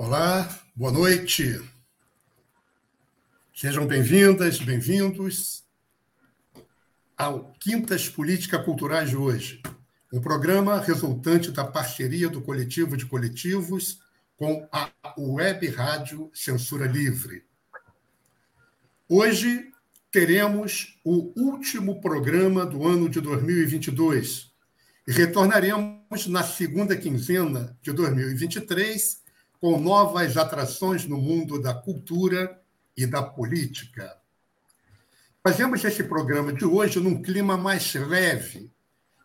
Olá, boa noite. Sejam bem-vindas, bem-vindos ao Quintas Política Culturais de hoje, um programa resultante da parceria do Coletivo de Coletivos com a Web Rádio Censura Livre. Hoje teremos o último programa do ano de 2022 e retornaremos na segunda quinzena de 2023 com novas atrações no mundo da cultura e da política. Fazemos esse programa de hoje num clima mais leve,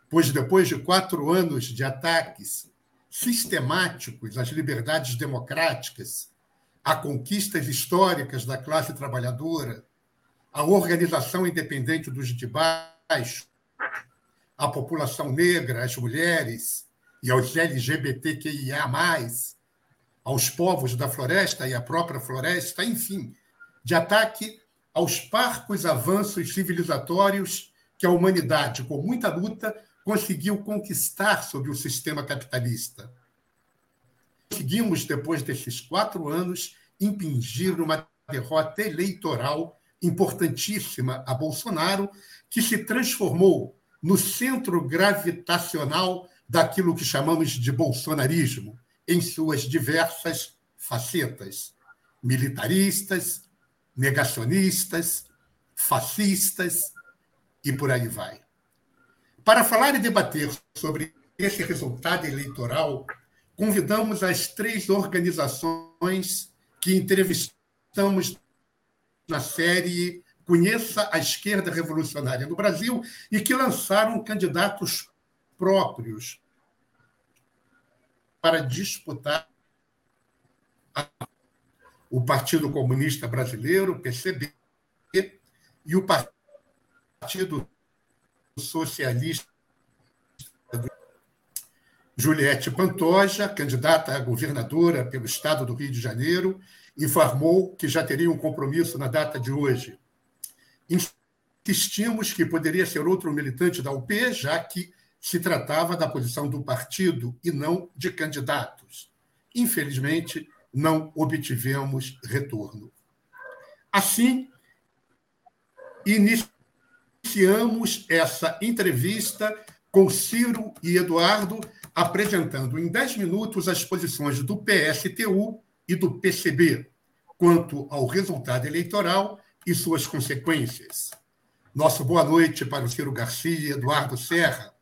pois depois de quatro anos de ataques sistemáticos às liberdades democráticas, a conquistas históricas da classe trabalhadora, a organização independente dos de baixo, a população negra, as mulheres e aos LGBTQIA+, aos povos da floresta e à própria floresta, enfim, de ataque aos parcos avanços civilizatórios que a humanidade, com muita luta, conseguiu conquistar sobre o sistema capitalista. Conseguimos, depois desses quatro anos, impingir uma derrota eleitoral importantíssima a Bolsonaro, que se transformou no centro gravitacional daquilo que chamamos de bolsonarismo, em suas diversas facetas: militaristas, negacionistas, fascistas e por aí vai. Para falar e debater sobre esse resultado eleitoral, convidamos as três organizações que entrevistamos na série Conheça a Esquerda Revolucionária no Brasil e que lançaram candidatos próprios para disputar o Partido Comunista Brasileiro, PCB, e o Partido Socialista. Juliette Pantoja, candidata a governadora pelo estado do Rio de Janeiro, informou que já teria um compromisso na data de hoje. Insistimos que poderia ser outro militante da UP, já que se tratava da posição do partido e não de candidatos. Infelizmente, não obtivemos retorno. Assim, iniciamos essa entrevista com Ciro e Eduardo, apresentando em 10 minutos as posições do PSTU e do PCB quanto ao resultado eleitoral e suas consequências. Nosso boa noite para o Ciro Garcia e Eduardo Serra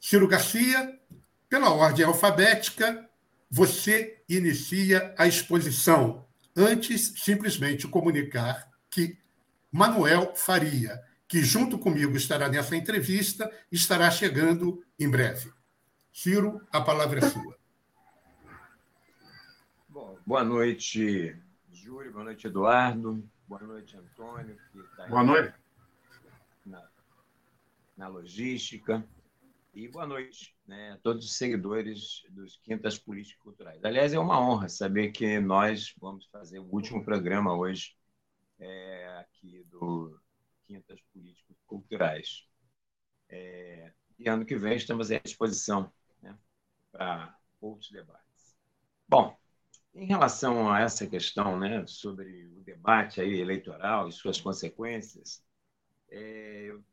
Ciro Garcia, pela ordem alfabética, você inicia a exposição. Antes, simplesmente comunicar que Manuel Faria, que junto comigo estará nessa entrevista, estará chegando em breve. Ciro, a palavra é sua. Bom, boa noite, Júlio, boa noite, Eduardo, boa noite, Antônio, que está boa noite. Na, na logística. E boa noite né, a todos os seguidores dos Quintas Políticas Culturais. Aliás, é uma honra saber que nós vamos fazer o último programa hoje é, aqui do Quintas Políticas Culturais. É, e ano que vem estamos à disposição né, para outros debates. Bom, em relação a essa questão né, sobre o debate aí eleitoral e suas consequências, é, eu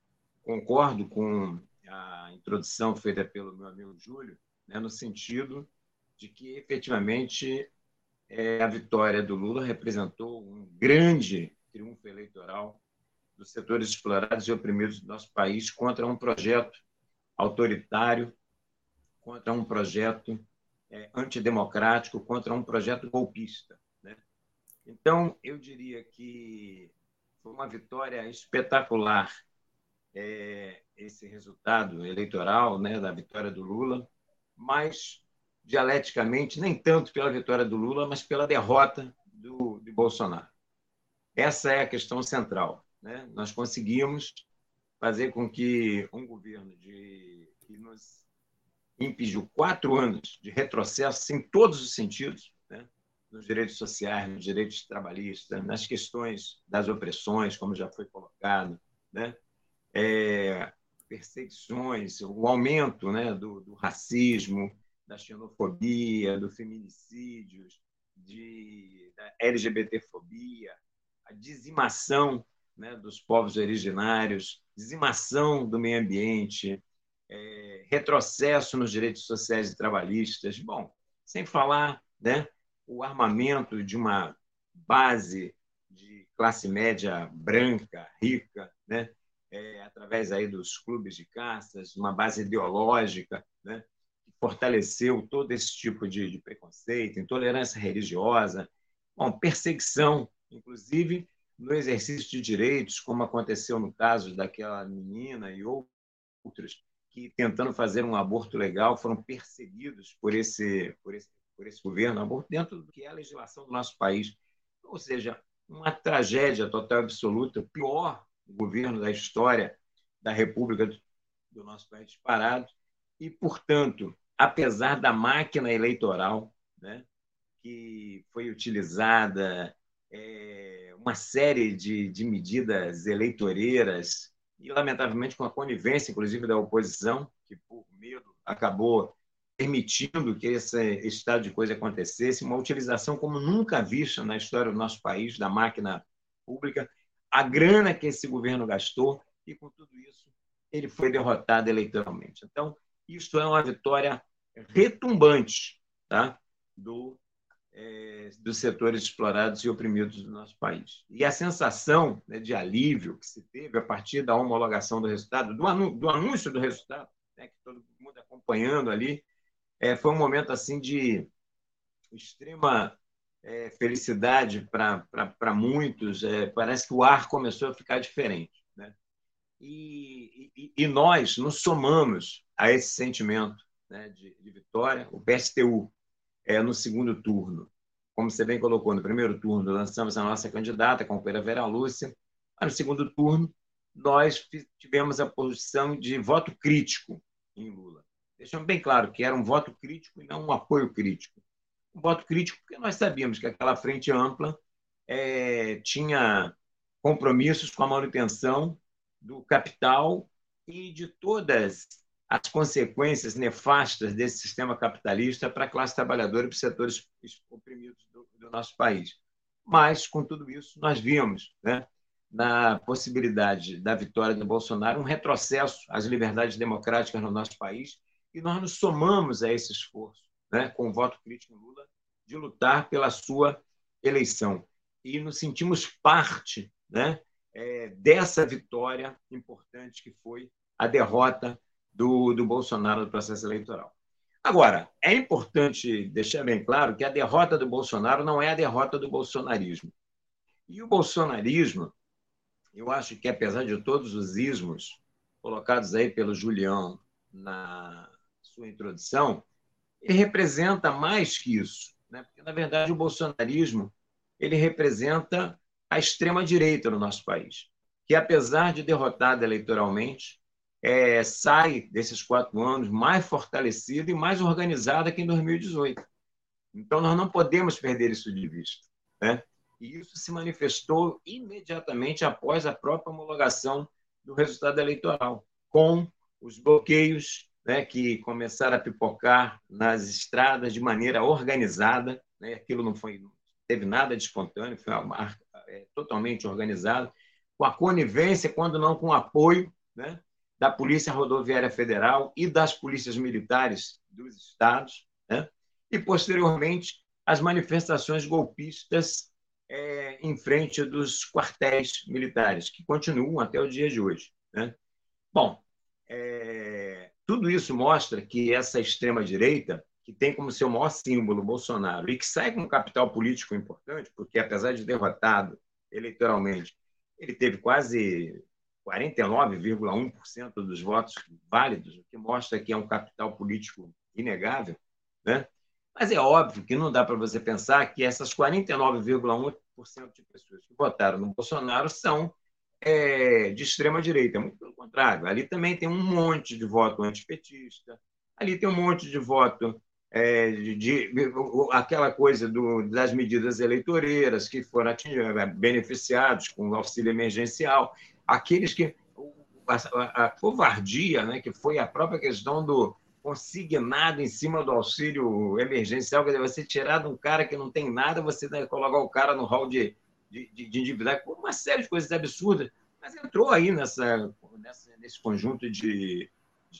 concordo com a introdução feita pelo meu amigo Júlio, né, no sentido de que, efetivamente, é, a vitória do Lula representou um grande triunfo eleitoral dos setores explorados e oprimidos do nosso país contra um projeto autoritário, contra um projeto é, antidemocrático, contra um projeto golpista. Né? Então, eu diria que foi uma vitória espetacular é, esse resultado eleitoral né, da vitória do Lula, mas dialeticamente, nem tanto pela vitória do Lula, mas pela derrota do, Bolsonaro. Essa é a questão central. Né? Nós conseguimos fazer com que um governo de, que nos impediu quatro anos de retrocesso em todos os sentidos, né? nos direitos sociais, nos direitos trabalhistas, nas questões das opressões, como já foi colocado, né? É, perseguições, o aumento né, do, do, racismo, da xenofobia, do feminicídios, de, da LGBTfobia, a dizimação né, dos povos originários, dizimação do meio ambiente, é, retrocesso nos direitos sociais e trabalhistas. Bom, sem falar né, o armamento de uma base de classe média branca, rica, né, é, através aí dos clubes de caças, uma base ideológica, né, que fortaleceu todo esse tipo de, de preconceito, intolerância religiosa, bom, perseguição, inclusive no exercício de direitos, como aconteceu no caso daquela menina e outros que, tentando fazer um aborto legal, foram perseguidos por esse, por esse, por esse governo, aborto dentro do que é a legislação do nosso país. Ou seja, uma tragédia total absoluta, pior governo da história da República do nosso país disparado, e, portanto, apesar da máquina eleitoral né, que foi utilizada, é, uma série de, de medidas eleitoreiras e, lamentavelmente, com a conivência, inclusive, da oposição, que, por medo, acabou permitindo que esse estado de coisa acontecesse, uma utilização como nunca vista na história do nosso país, da máquina pública, a grana que esse governo gastou, e, com tudo isso, ele foi derrotado eleitoralmente. Então, isso é uma vitória retumbante tá? do é, dos setores explorados e oprimidos do nosso país. E a sensação né, de alívio que se teve a partir da homologação do resultado, do, do anúncio do resultado, né, que todo mundo acompanhando ali, é, foi um momento assim de extrema é, felicidade para muitos. É, parece que o ar começou a ficar diferente. Né? E, e, e nós nos somamos a esse sentimento né, de, de vitória. O PSTU é, no segundo turno. Como você bem colocou, no primeiro turno lançamos a nossa candidata, a companheira Vera Lúcia. No segundo turno, nós tivemos a posição de voto crítico em Lula. Deixamos bem claro que era um voto crítico e não um apoio crítico. Um voto crítico porque nós sabíamos que aquela frente ampla é, tinha compromissos com a manutenção do capital e de todas as consequências nefastas desse sistema capitalista para a classe trabalhadora e para os setores oprimidos do, do, nosso país. Mas, com tudo isso, nós vimos né, na possibilidade da vitória do Bolsonaro um retrocesso às liberdades democráticas no nosso país e nós nos somamos a esse esforço, né, com o voto crítico Lula, de lutar pela sua eleição. E nos sentimos parte né, é, dessa vitória importante que foi a derrota do, do Bolsonaro no processo eleitoral. Agora, é importante deixar bem claro que a derrota do Bolsonaro não é a derrota do bolsonarismo. E o bolsonarismo, eu acho que apesar de todos os ismos colocados aí pelo Julião na sua introdução, ele representa mais que isso, né? Porque na verdade o bolsonarismo ele representa a extrema direita no nosso país, que apesar de derrotada eleitoralmente, é, sai desses quatro anos mais fortalecida e mais organizada que em 2018. Então, nós não podemos perder isso de vista. Né? E isso se manifestou imediatamente após a própria homologação do resultado eleitoral, com os bloqueios né, que começaram a pipocar nas estradas de maneira organizada. Né? Aquilo não foi, não teve nada de espontâneo, foi uma, é, totalmente organizado, com a conivência, quando não com apoio né, da Polícia Rodoviária Federal e das polícias militares dos estados, né? e, posteriormente, as manifestações golpistas é, em frente dos quartéis militares, que continuam até o dia de hoje. Né? Bom, é, tudo isso mostra que essa extrema-direita, que tem como seu maior símbolo Bolsonaro, e que sai com um capital político importante, porque, apesar de derrotado eleitoralmente, ele teve quase 49,1% dos votos válidos, o que mostra que é um capital político inegável, né? Mas é óbvio que não dá para você pensar que essas 49,1% de pessoas que votaram no Bolsonaro são é, de extrema direita. Muito pelo contrário. Ali também tem um monte de voto antipetista, ali tem um monte de voto é, de, de, aquela coisa do, das medidas eleitoreiras que foram é, beneficiados com o auxílio emergencial, aqueles que a, a, a covardia, né, que foi a própria questão do consignado em cima do auxílio emergencial, quer dizer, você tirar de um cara que não tem nada, você colocar o cara no hall de, de, de, de endividar, uma série de coisas absurdas, mas entrou aí nessa, nessa nesse conjunto de, de,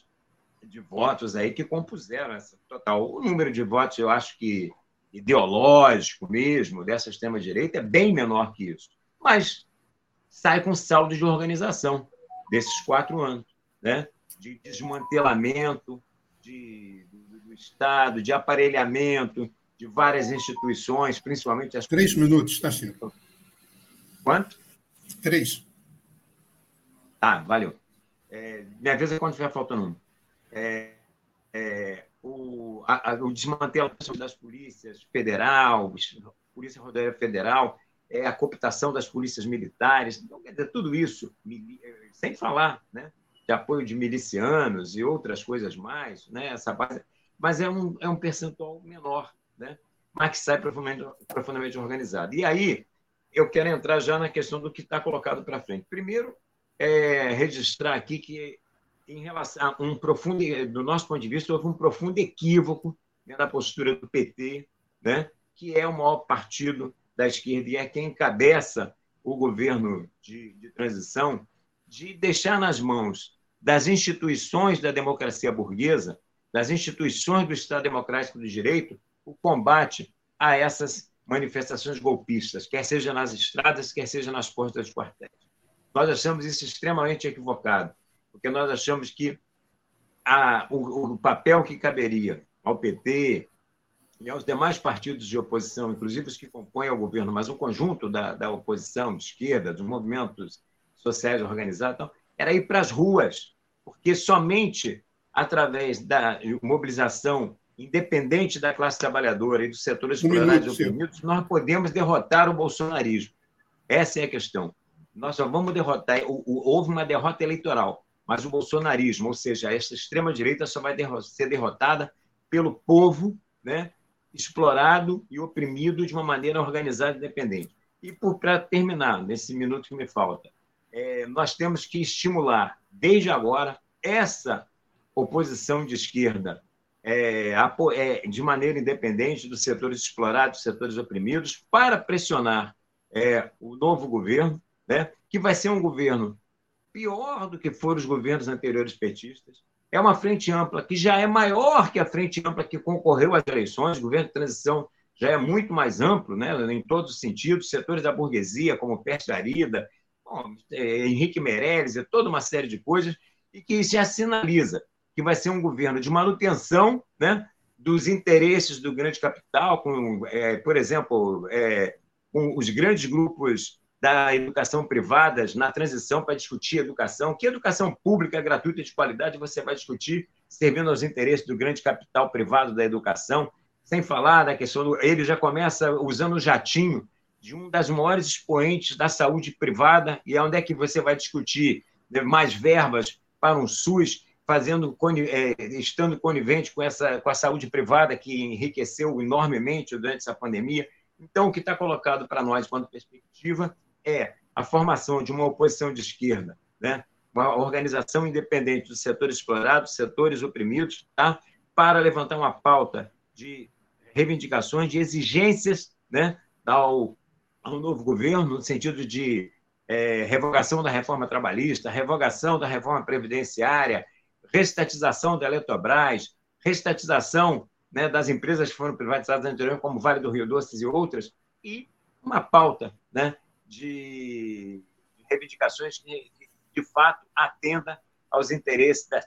de, votos aí que compuseram essa total. O número de votos, eu acho que ideológico mesmo, dessa extrema-direita, é bem menor que isso. Mas sai com saldo de organização desses quatro anos, né? de desmantelamento, de, do, do Estado, de aparelhamento de várias instituições, principalmente as. Três minutos, tá certo. Quanto? Três. Tá, valeu. É, minha vez é quando estiver faltando um. É, é, o, a, o desmantelamento das polícias federal, Polícia Rodoviária Federal, é, a cooptação das polícias militares, então, quer dizer, tudo isso, sem falar, né? de apoio de milicianos e outras coisas mais, né? Essa base, mas é um, é um percentual menor, né? Mas que sai profundamente, profundamente organizado. E aí eu quero entrar já na questão do que está colocado para frente. Primeiro, é, registrar aqui que em relação a um profundo, do nosso ponto de vista, houve um profundo equívoco né, na postura do PT, né? Que é o maior partido da esquerda e é quem encabeça o governo de, de transição de deixar nas mãos das instituições da democracia burguesa, das instituições do Estado Democrático de Direito, o combate a essas manifestações golpistas, quer seja nas estradas, quer seja nas portas dos quartéis. Nós achamos isso extremamente equivocado, porque nós achamos que a, o, o papel que caberia ao PT e aos demais partidos de oposição, inclusive os que compõem o governo, mas o conjunto da, da oposição de esquerda, dos movimentos sociais organizados, então, era ir para as ruas, porque somente através da mobilização independente da classe trabalhadora e dos setores explorados e oprimidos, nós podemos derrotar o bolsonarismo. Essa é a questão. Nós só vamos derrotar. Houve uma derrota eleitoral, mas o bolsonarismo, ou seja, essa extrema-direita, só vai ser derrotada pelo povo né, explorado e oprimido de uma maneira organizada e independente. E, para terminar, nesse minuto que me falta, é, nós temos que estimular, desde agora, essa oposição de esquerda é, é, de maneira independente dos setores explorados, dos setores oprimidos, para pressionar é, o novo governo, né, que vai ser um governo pior do que foram os governos anteriores petistas. É uma frente ampla que já é maior que a frente ampla que concorreu às eleições. O governo de transição já é muito mais amplo, né, em todos os sentidos. Setores da burguesia, como Pérez Arida, bom, é, Henrique Meirelles, e toda uma série de coisas, e que já sinaliza que vai ser um governo de manutenção né, dos interesses do grande capital, com, é, por exemplo, é, com os grandes grupos da educação privadas na transição para discutir educação. Que educação pública, gratuita e de qualidade você vai discutir servindo aos interesses do grande capital privado da educação? Sem falar da questão do. Ele já começa usando o jatinho de um das maiores expoentes da saúde privada, e é onde é que você vai discutir mais verbas para um SUS, fazendo, é, estando conivente com, essa, com a saúde privada que enriqueceu enormemente durante essa pandemia. Então, o que está colocado para nós, quanto perspectiva, é a formação de uma oposição de esquerda, né? uma organização independente dos setores explorados, setores oprimidos, tá? para levantar uma pauta de reivindicações, de exigências né? ao ao novo governo, no sentido de é, revogação da reforma trabalhista, revogação da reforma previdenciária, restatização da Eletrobras, restatização né, das empresas que foram privatizadas anteriormente, como Vale do Rio Doces e outras, e uma pauta né, de reivindicações que, de fato, atenda aos interesses da,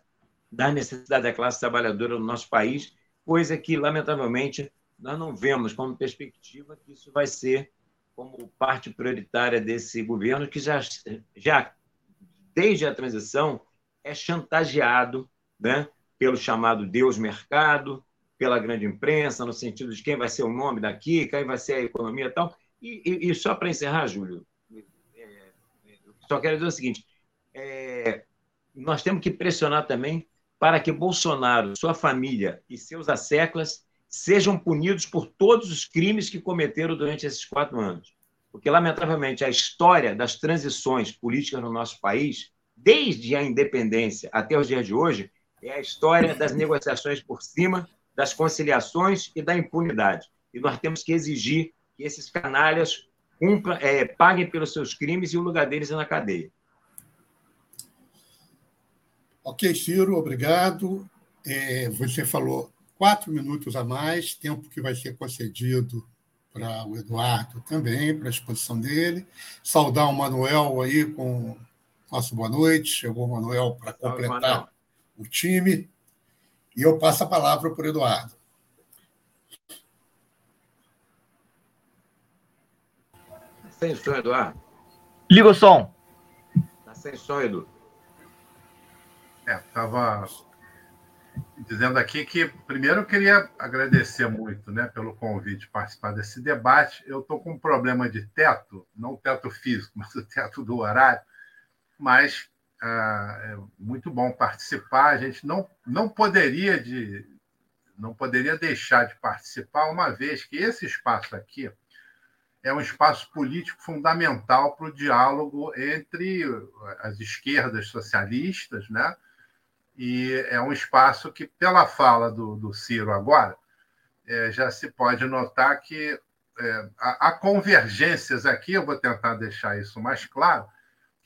da necessidade da classe trabalhadora no nosso país, coisa que, lamentavelmente, nós não vemos como perspectiva que isso vai ser como parte prioritária desse governo, que já, já desde a transição, é chantageado né, pelo chamado Deus Mercado, pela grande imprensa, no sentido de quem vai ser o nome daqui, quem vai ser a economia e tal. E, e, e só para encerrar, Júlio, é, só quero dizer o seguinte: é, nós temos que pressionar também para que Bolsonaro, sua família e seus asseclas sejam punidos por todos os crimes que cometeram durante esses quatro anos. Porque, lamentavelmente, a história das transições políticas no nosso país, desde a independência até os dias de hoje, é a história das negociações por cima, das conciliações e da impunidade. E nós temos que exigir que esses canalhas cumpram, é, paguem pelos seus crimes e o lugar deles é na cadeia. Ok, Ciro, obrigado. É, você falou quatro minutos a mais, tempo que vai ser concedido para o Eduardo também, para a exposição dele. Saudar o Manuel aí com nosso boa noite. Chegou o Manuel para completar o time. E eu passo a palavra para o Eduardo. Tá sem som, Eduardo. Liga o som. Está sem som, Edu. Estava é, dizendo aqui que, primeiro, eu queria agradecer muito né, pelo convite de participar desse debate. Eu estou com um problema de teto, não teto físico, mas o teto do horário, mas ah, é muito bom participar. A gente não, não poderia de não poderia deixar de participar, uma vez que esse espaço aqui é um espaço político fundamental para o diálogo entre as esquerdas socialistas, né? e é um espaço que, pela fala do, do Ciro agora, é, já se pode notar que é, há, há convergências aqui, eu vou tentar deixar isso mais claro,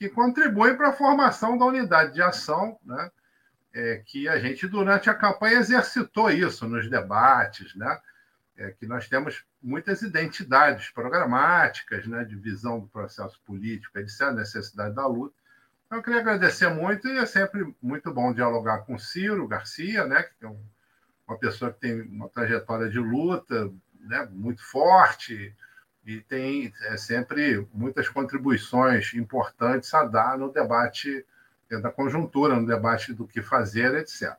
que contribuem para a formação da unidade de ação, né? É, que a gente, durante a campanha, exercitou isso nos debates, né? É, que nós temos muitas identidades programáticas, né, de visão do processo político, etc., a necessidade da luta, então, eu queria agradecer muito e é sempre muito bom dialogar com Ciro Garcia, né, que é um, uma pessoa que tem uma trajetória de luta né, muito forte e tem é, sempre muitas contribuições importantes a dar no debate da conjuntura, no debate do que fazer, etc.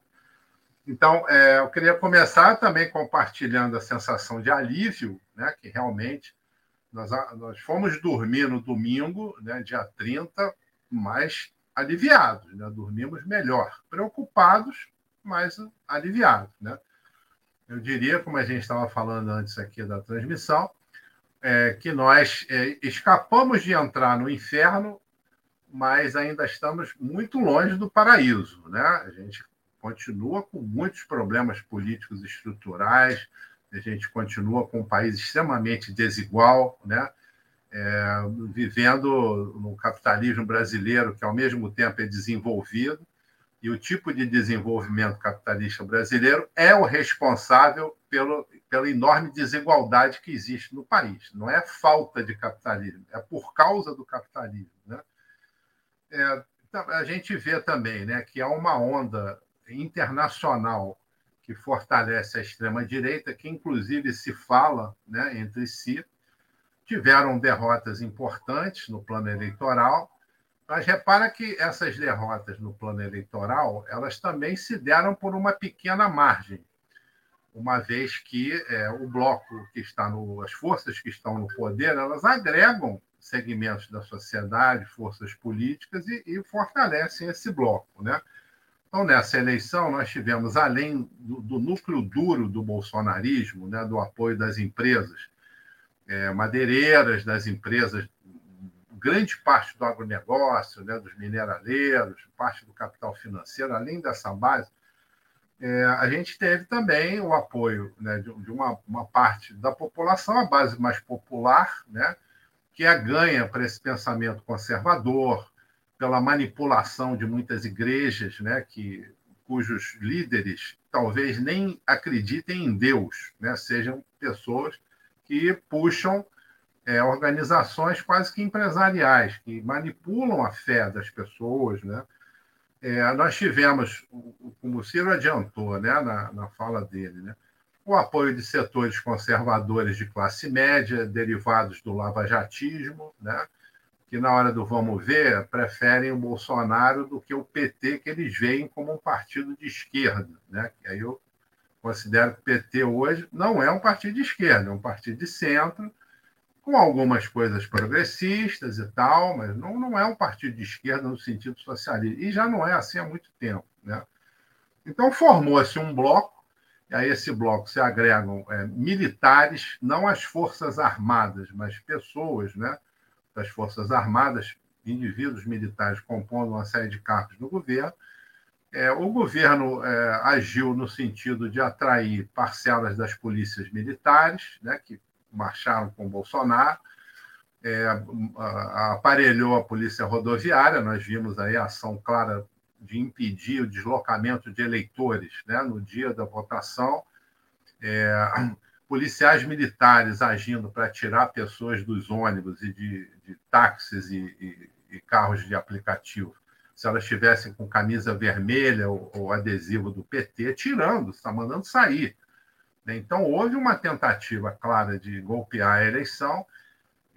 Então, é, eu queria começar também compartilhando a sensação de alívio, né, que realmente nós, nós fomos dormir no domingo, né, dia 30, mais aliviados, né? dormimos melhor, preocupados, mas aliviados. Né? Eu diria, como a gente estava falando antes aqui da transmissão, é, que nós é, escapamos de entrar no inferno, mas ainda estamos muito longe do paraíso. Né? A gente continua com muitos problemas políticos estruturais, a gente continua com um país extremamente desigual, né? é, vivendo no capitalismo brasileiro, que ao mesmo tempo é desenvolvido, e o tipo de desenvolvimento capitalista brasileiro é o responsável pelo, pela enorme desigualdade que existe no país. Não é falta de capitalismo, é por causa do capitalismo. Né? É, então, a gente vê também né, que há uma onda internacional que fortalece a extrema-direita, que inclusive se fala né, entre si, tiveram derrotas importantes no plano eleitoral, mas repara que essas derrotas no plano eleitoral elas também se deram por uma pequena margem, uma vez que é, o bloco que está no, as forças que estão no poder, elas agregam segmentos da sociedade, forças políticas e, e fortalecem esse bloco, né? Então, nessa eleição, nós tivemos, além do, do núcleo duro do bolsonarismo, né, do apoio das empresas, é, madeireiras, das empresas, grande parte do agronegócio, né, dos mineraleiros, parte do capital financeiro, além dessa base, é, a gente teve também o apoio né, de, de uma, uma, parte da população, a base mais popular, né, que é ganha para esse pensamento conservador, pela manipulação de muitas igrejas, né, que, cujos líderes talvez nem acreditem em Deus, né, sejam pessoas que puxam é, organizações quase que empresariais, que manipulam a fé das pessoas. Né? É, nós tivemos, como o Ciro adiantou né, na, na fala dele, né, o apoio de setores conservadores de classe média, derivados do lavajatismo, né, que na hora do vamos ver preferem o Bolsonaro do que o PT, que eles veem como um partido de esquerda. Né? Aí eu considero que o PT hoje não é um partido de esquerda, é um partido de centro, com algumas coisas progressistas e tal, mas não, não é um partido de esquerda no sentido socialista. E já não é assim há muito tempo. Né? Então formou-se um bloco, e a esse bloco se agregam é, militares, não as Forças Armadas, mas pessoas né, das Forças Armadas, indivíduos militares compondo uma série de cargos no governo. É, o governo é, agiu no sentido de atrair parcelas das polícias militares, né, que marcharam com Bolsonaro, é, aparelhou a polícia rodoviária, nós vimos aí a ação clara de impedir o deslocamento de eleitores né, no dia da votação, é, policiais militares agindo para tirar pessoas dos ônibus e de, de táxis e, e, e, carros de aplicativo, se elas estivessem com camisa vermelha ou, ou adesivo do PT, tirando, está mandando sair. Né? Então, houve uma tentativa clara de golpear a eleição,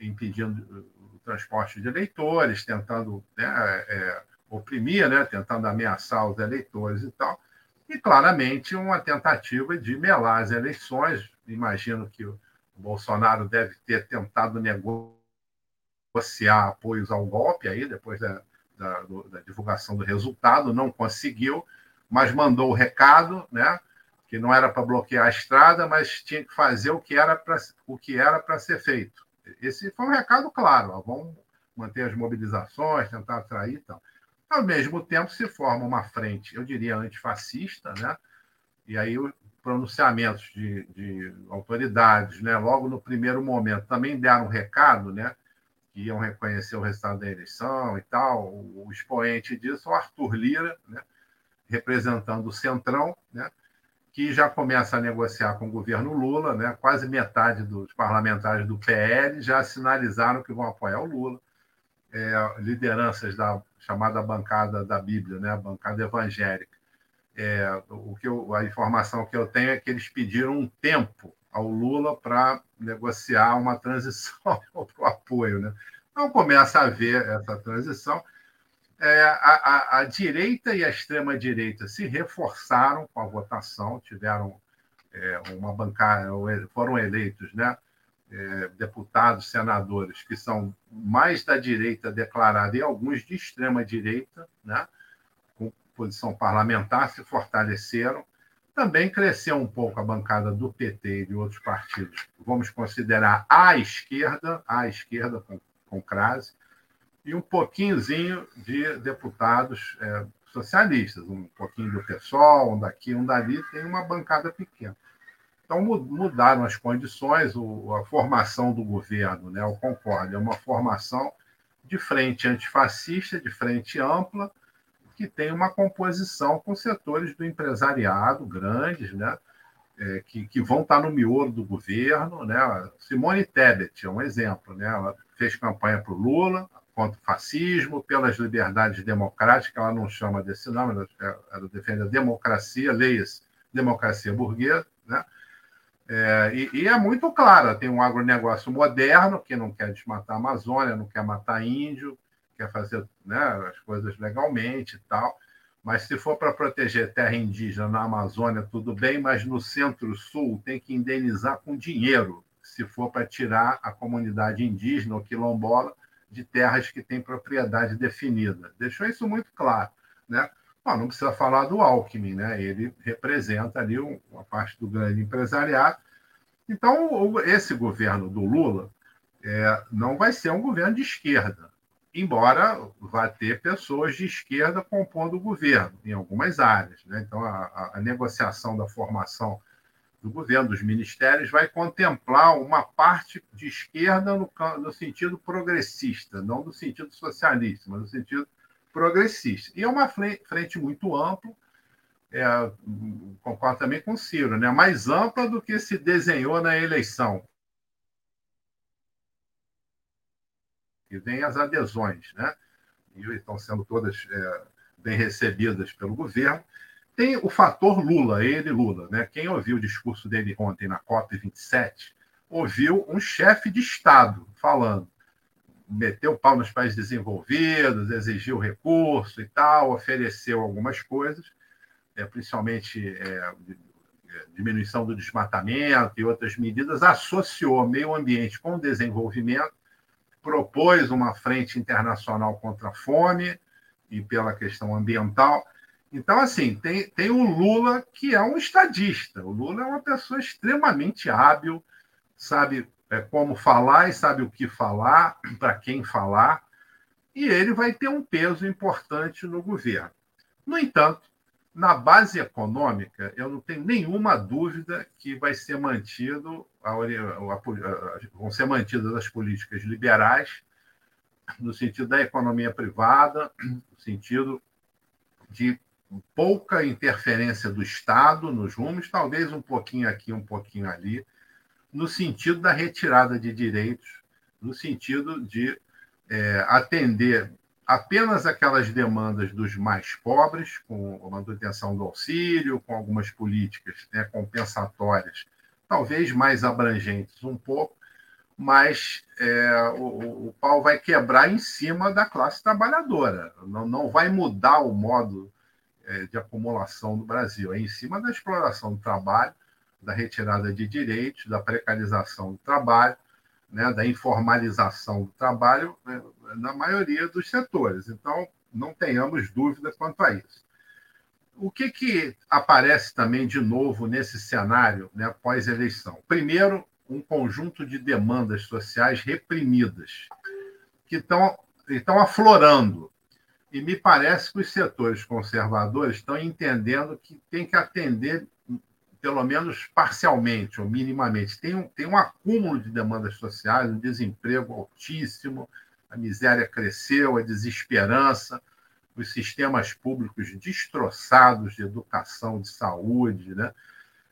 impedindo o transporte de eleitores, tentando né, é, oprimir, né, tentando ameaçar os eleitores e tal, e claramente uma tentativa de melar as eleições. Imagino que o Bolsonaro deve ter tentado negociar apoios ao golpe aí, depois da, da, da divulgação do resultado, não conseguiu, mas mandou o recado, né? Que não era para bloquear a estrada, mas tinha que fazer o que era para o que era para ser feito. Esse foi um recado claro. Ó, vamos manter as mobilizações, tentar atrair tal. Ao mesmo tempo, se forma uma frente, eu diria, antifascista, né? e aí pronunciamentos de, de autoridades, né? logo no primeiro momento, também deram um recado, né? que iam reconhecer o resultado da eleição e tal. O, expoente disso, o Arthur Lira, né? representando o Centrão, né? Que já começa a negociar com o governo Lula, né? quase metade dos parlamentares do PL já sinalizaram que vão apoiar o Lula. É, lideranças da chamada bancada da Bíblia, né? a bancada evangélica. É, o que eu, a informação que eu tenho é que eles pediram um tempo ao Lula para negociar uma transição para o apoio. Né? Então começa a haver essa transição é, a, a, a, direita e a extrema-direita se reforçaram com a votação, tiveram é, uma bancada, foram eleitos né, é, deputados, senadores que são mais da direita declarada e alguns de extrema-direita, né, com posição parlamentar, se fortaleceram. Também cresceu um pouco a bancada do PT e de outros partidos. Vamos considerar a esquerda, a esquerda com, com crase e um pouquinhozinho de deputados é, socialistas, um pouquinho do PSOL, um daqui, um dali, tem uma bancada pequena. Então, mudaram as condições, a formação do governo, né, eu concordo, é uma formação de frente antifascista, de frente ampla, que tem uma composição com setores do empresariado grandes, né, é, que, que, vão estar no miolo do governo. Né? Simone Tebet é um exemplo. Né? Ela fez campanha para o Lula, contra o fascismo, pelas liberdades democráticas, ela não chama desse nome, ela, ela defende a democracia, leia-se, democracia burguesa, né? É, e, e, é muito clara, tem um agronegócio moderno que não quer desmatar a Amazônia, não quer matar índio, quer fazer né, as coisas legalmente e tal. Mas se for para proteger terra indígena na Amazônia, tudo bem, mas no centro-sul tem que indenizar com dinheiro, se for para tirar a comunidade indígena ou quilombola de terras que têm propriedade definida. Deixou isso muito claro. Né? Bom, não precisa falar do Alckmin, né? ele representa ali uma parte do grande empresariado. Então, esse governo do Lula é, não vai ser um governo de esquerda, embora vá ter pessoas de esquerda compondo o governo em algumas áreas. Né? Então, a, a negociação da formação do governo, dos ministérios, vai contemplar uma parte de esquerda no, no sentido progressista, não no sentido socialista, mas no sentido progressista. E é uma frente muito ampla, é, concordo também com o Ciro, né? mais ampla do que se desenhou na eleição. E vem as adesões, né? e estão sendo todas é, bem recebidas pelo governo. Tem o fator Lula, ele Lula, né? Quem ouviu o discurso dele ontem na COP27 ouviu um chefe de Estado falando. meteu o pau nos países desenvolvidos, exigiu recurso e tal, ofereceu algumas coisas, é, principalmente é, diminuição do desmatamento e outras medidas, associou meio ambiente com desenvolvimento, propôs uma frente internacional contra a fome e pela questão ambiental. Então, assim, tem, tem o Lula, que é um estadista. O Lula é uma pessoa extremamente hábil, sabe é, como falar e sabe o que falar, para quem falar, e ele vai ter um peso importante no governo. No entanto, na base econômica, eu não tenho nenhuma dúvida que vai ser mantido a, a, a, vão ser mantidas as políticas liberais no sentido da economia privada, no sentido de pouca interferência do Estado nos rumos, talvez um pouquinho aqui, um pouquinho ali, no sentido da retirada de direitos, no sentido de é, atender apenas aquelas demandas dos mais pobres, com a manutenção do auxílio, com algumas políticas né, compensatórias, talvez mais abrangentes um pouco, mas é, o, o, pau vai quebrar em cima da classe trabalhadora. Não, não vai mudar o modo de acumulação do Brasil, é em cima da exploração do trabalho da retirada de direitos, da precarização do trabalho, né, da informalização do trabalho né, na maioria dos setores. Então, não tenhamos dúvida quanto a isso. O que, que aparece também de novo nesse cenário né, pós-eleição? Primeiro, um conjunto de demandas sociais reprimidas que estão aflorando. E me parece que os setores conservadores estão entendendo que tem que atender pelo menos parcialmente ou minimamente. Tem um, tem um acúmulo de demandas sociais, um desemprego altíssimo, a miséria cresceu, a desesperança, os sistemas públicos destroçados de educação, de saúde, né?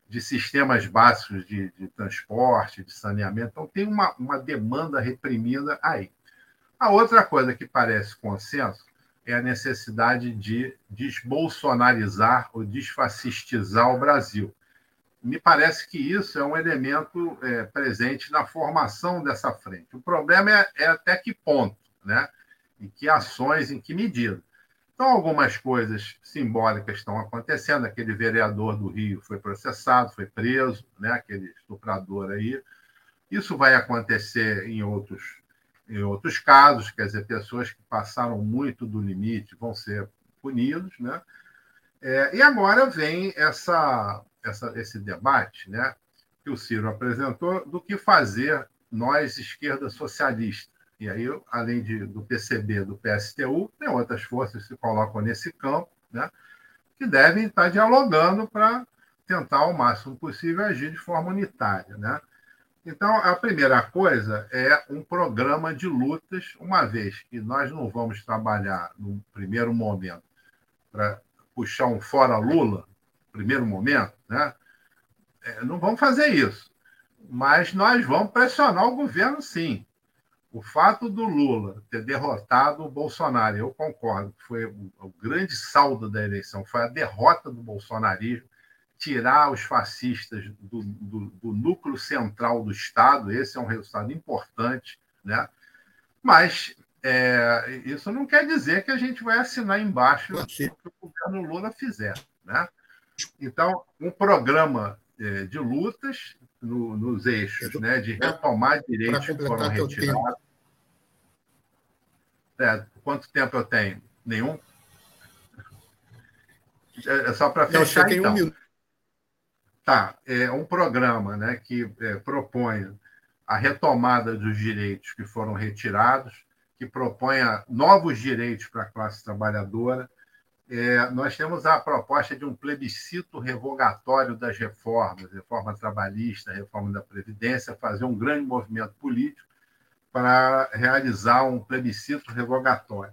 de sistemas básicos de, de transporte, de saneamento. Então, tem uma, uma demanda reprimida aí. A outra coisa que parece consenso é a necessidade de desbolsonarizar ou desfascistizar o Brasil me parece que isso é um elemento é, presente na formação dessa frente. O problema é, é, até que ponto, né? em que ações, em que medida. Então, algumas coisas simbólicas estão acontecendo. Aquele vereador do Rio foi processado, foi preso, né? aquele estuprador aí. Isso vai acontecer em outros, em outros casos, quer dizer, pessoas que passaram muito do limite vão ser punidos. Né? É, e agora vem essa essa, esse debate né, que o Ciro apresentou do que fazer nós, esquerda socialista. E aí, além de, do PCB, do PSTU, tem outras forças que se colocam nesse campo, né, que devem estar dialogando para tentar, ao máximo possível, agir de forma unitária. Né? Então, a primeira coisa é um programa de lutas, uma vez que nós não vamos trabalhar, no primeiro momento, para puxar um fora Lula, primeiro momento, né? É, não vamos fazer isso. Mas nós vamos pressionar o governo, sim. O fato do Lula ter derrotado o Bolsonaro, eu concordo, foi o grande saldo da eleição, foi a derrota do bolsonarismo, tirar os fascistas do, do, do, núcleo central do Estado, esse é um resultado importante, né? mas é, isso não quer dizer que a gente vai assinar embaixo o que o governo Lula fizer. Né? Então, um programa é, de lutas no, nos eixos, né, de retomar direitos que foram retirados. É, quanto tempo eu tenho? Nenhum? É, é só para fechar, Não, então. Um tá, é um programa né, que é, propõe a retomada dos direitos que foram retirados, que propõe novos direitos para a classe trabalhadora, é, nós temos a proposta de um plebiscito revogatório das reformas, reforma trabalhista, reforma da Previdência, fazer um grande movimento político para realizar um plebiscito revogatório.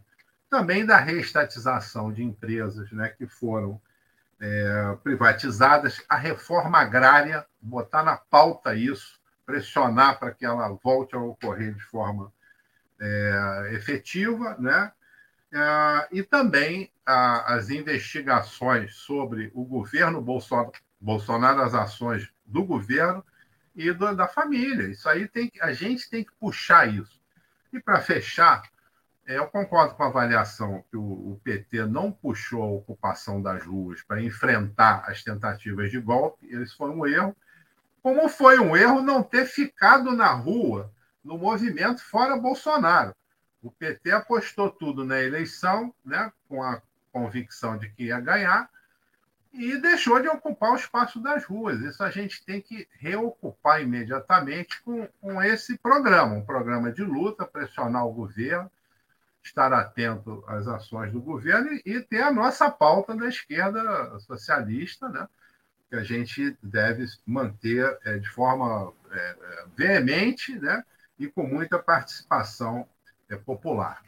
Também da reestatização de empresas né, que foram é, privatizadas, a reforma agrária, botar na pauta isso, pressionar para que ela volte a ocorrer de forma é, efetiva, né? É, e também as investigações sobre o governo Bolsonaro, Bolsonaro, as ações do governo e do, da família. Isso aí tem a gente tem que puxar isso. E para fechar, eu concordo com a avaliação que o, PT não puxou a ocupação das ruas para enfrentar as tentativas de golpe, eles foram um erro. Como foi um erro não ter ficado na rua no movimento fora Bolsonaro. O PT apostou tudo na eleição, né, com a convicção de que ia ganhar, e deixou de ocupar o espaço das ruas. Isso a gente tem que reocupar imediatamente com, com esse programa, um programa de luta, pressionar o governo, estar atento às ações do governo e, ter a nossa pauta da esquerda socialista, né? que a gente deve manter é, de forma é, veemente né? e com muita participação é, popular.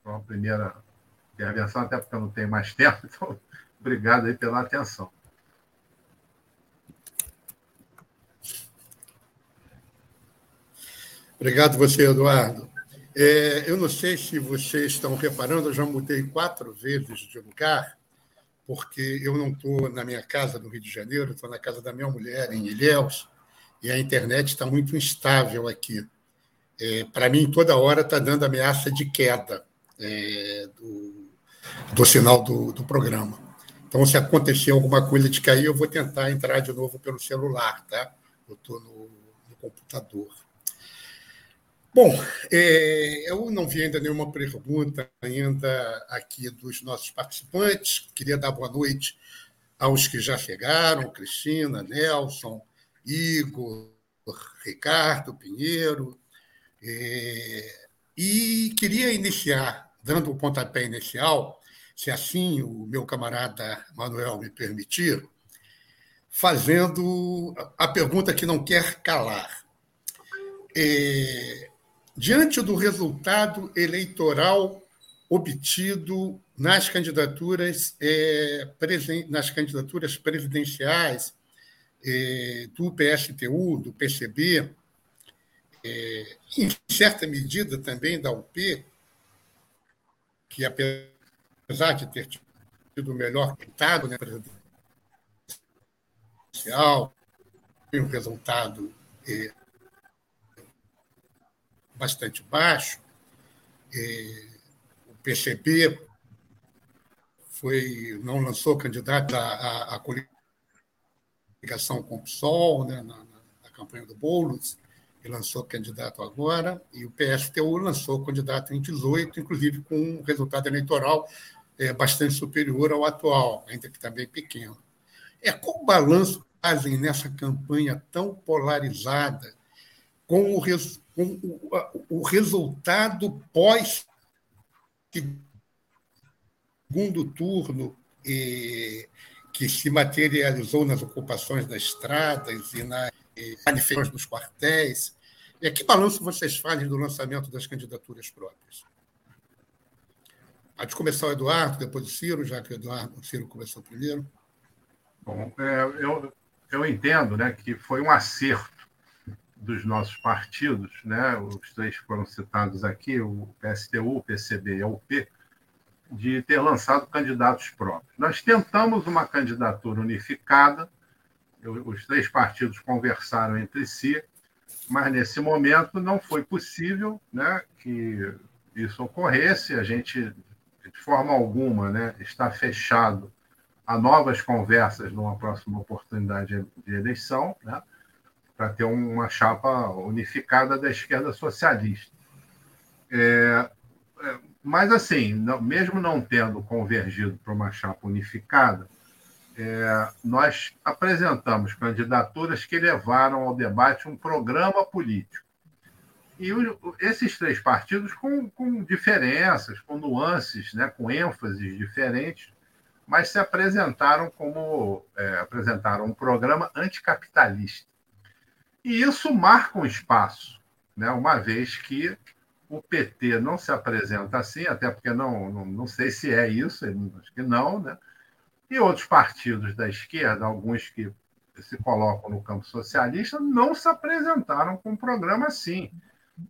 Então, a primeira intervenção, até porque eu não tenho mais tempo, então Obrigado aí pela atenção. Obrigado você, Eduardo. É, eu não sei se vocês estão reparando, eu já mudei quatro vezes de lugar, porque eu não estou na minha casa no Rio de Janeiro, estou na casa da minha mulher, em Ilhéus, e a internet está muito instável aqui. É, Para mim, toda hora está dando ameaça de queda é, do, do sinal do, do programa. Então, se acontecer alguma coisa de cair, eu vou tentar entrar de novo pelo celular, tá? Eu estou no, no, computador. Bom, é, eu não vi ainda nenhuma pergunta ainda aqui dos nossos participantes. Queria dar boa noite aos que já chegaram, Cristina, Nelson, Igor, Ricardo, Pinheiro. É, e queria iniciar, dando o pontapé inicial, se assim o meu camarada Manuel me permitir, fazendo a pergunta que não quer calar. É, diante do resultado eleitoral obtido nas candidaturas, é, nas candidaturas presidenciais é, do PSTU, do PCB, é, em certa medida também da UP, que apesar de ter tido o melhor resultado né, presidencial, tem um resultado é, bastante baixo. É, o PCB foi, não lançou candidato à, à coligação com o PSOL né, na, na campanha do Boulos, e lançou candidato agora, e o PSTU lançou candidato em 18, inclusive com um resultado eleitoral é, bastante superior ao atual, ainda que também pequeno. É qual balanço fazem nessa campanha tão polarizada com o, o, resultado pós segundo turno que se materializou nas ocupações das estradas e nas manifestações dos quartéis. E que balanço vocês fazem do lançamento das candidaturas próprias? Pode começar o Eduardo, depois o Ciro, já que o Eduardo, o Ciro começou primeiro. Bom, é, eu, eu entendo né, que foi um acerto dos nossos partidos, né, os três foram citados aqui, o PSTU, o PCB e a UP, de ter lançado candidatos próprios. Nós tentamos uma candidatura unificada, os três partidos conversaram entre si, mas nesse momento não foi possível né, que isso ocorresse. A gente de forma alguma, né, está fechado a novas conversas numa próxima oportunidade de eleição, né, para ter uma chapa unificada da esquerda socialista. É, é, mas, assim, não, mesmo não tendo convergido para uma chapa unificada, é, nós apresentamos candidaturas que levaram ao debate um programa político e o, esses três partidos com, com diferenças, com nuances, né, com ênfases diferentes, mas se apresentaram como é, apresentaram um programa anticapitalista. E isso marca um espaço, né, uma vez que o PT não se apresenta assim, até porque não, não, não sei se é isso, acho que não, né? E outros partidos da esquerda, alguns que se colocam no campo socialista, não se apresentaram com um programa assim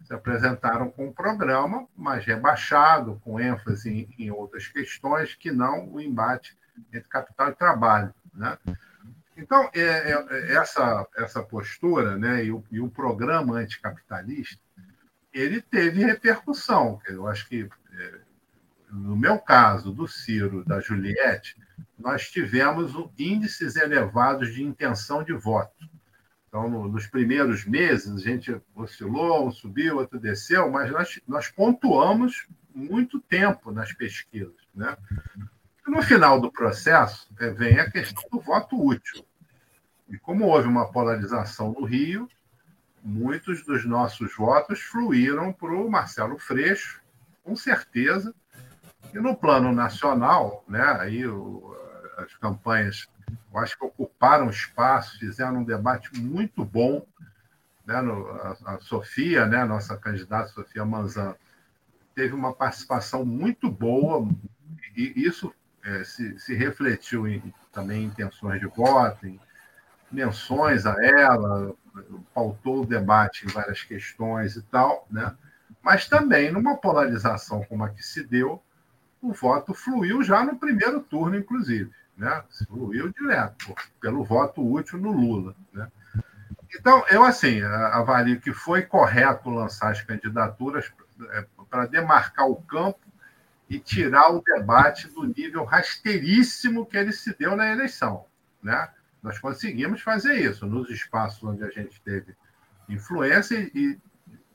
se apresentaram com um programa mais rebaixado, com ênfase em, em, outras questões que não o embate entre capital e trabalho. Né? Então, é, é, é essa, essa postura né, e, o, e o programa anticapitalista ele teve repercussão. Eu acho que, é, no meu caso, do Ciro, da Juliette, nós tivemos índices elevados de intenção de voto. Então, nos primeiros meses, a gente oscilou, um subiu, outro desceu, mas nós, nós pontuamos muito tempo nas pesquisas. Né? No final do processo, é, vem a questão do voto útil. E como houve uma polarização no Rio, muitos dos nossos votos fluíram para o Marcelo Freixo, com certeza. E no plano nacional, né, aí o, as campanhas, eu acho que ocuparam espaço, fizeram um debate muito bom. Né, no, a, a, Sofia, né, nossa candidata Sofia Manzan, teve uma participação muito boa, e isso é, se, se, refletiu em, também em intenções de voto, em menções a ela, pautou o debate em várias questões e tal, né? mas também numa polarização como a que se deu, o voto fluiu já no primeiro turno, inclusive. Né? Fluiu direto, pelo voto útil no Lula. Né? Então, eu, assim, avalio que foi correto lançar as candidaturas é, para demarcar o campo e tirar o debate do nível rasteiríssimo que ele se deu na eleição. Né? Nós conseguimos fazer isso nos espaços onde a gente teve influência e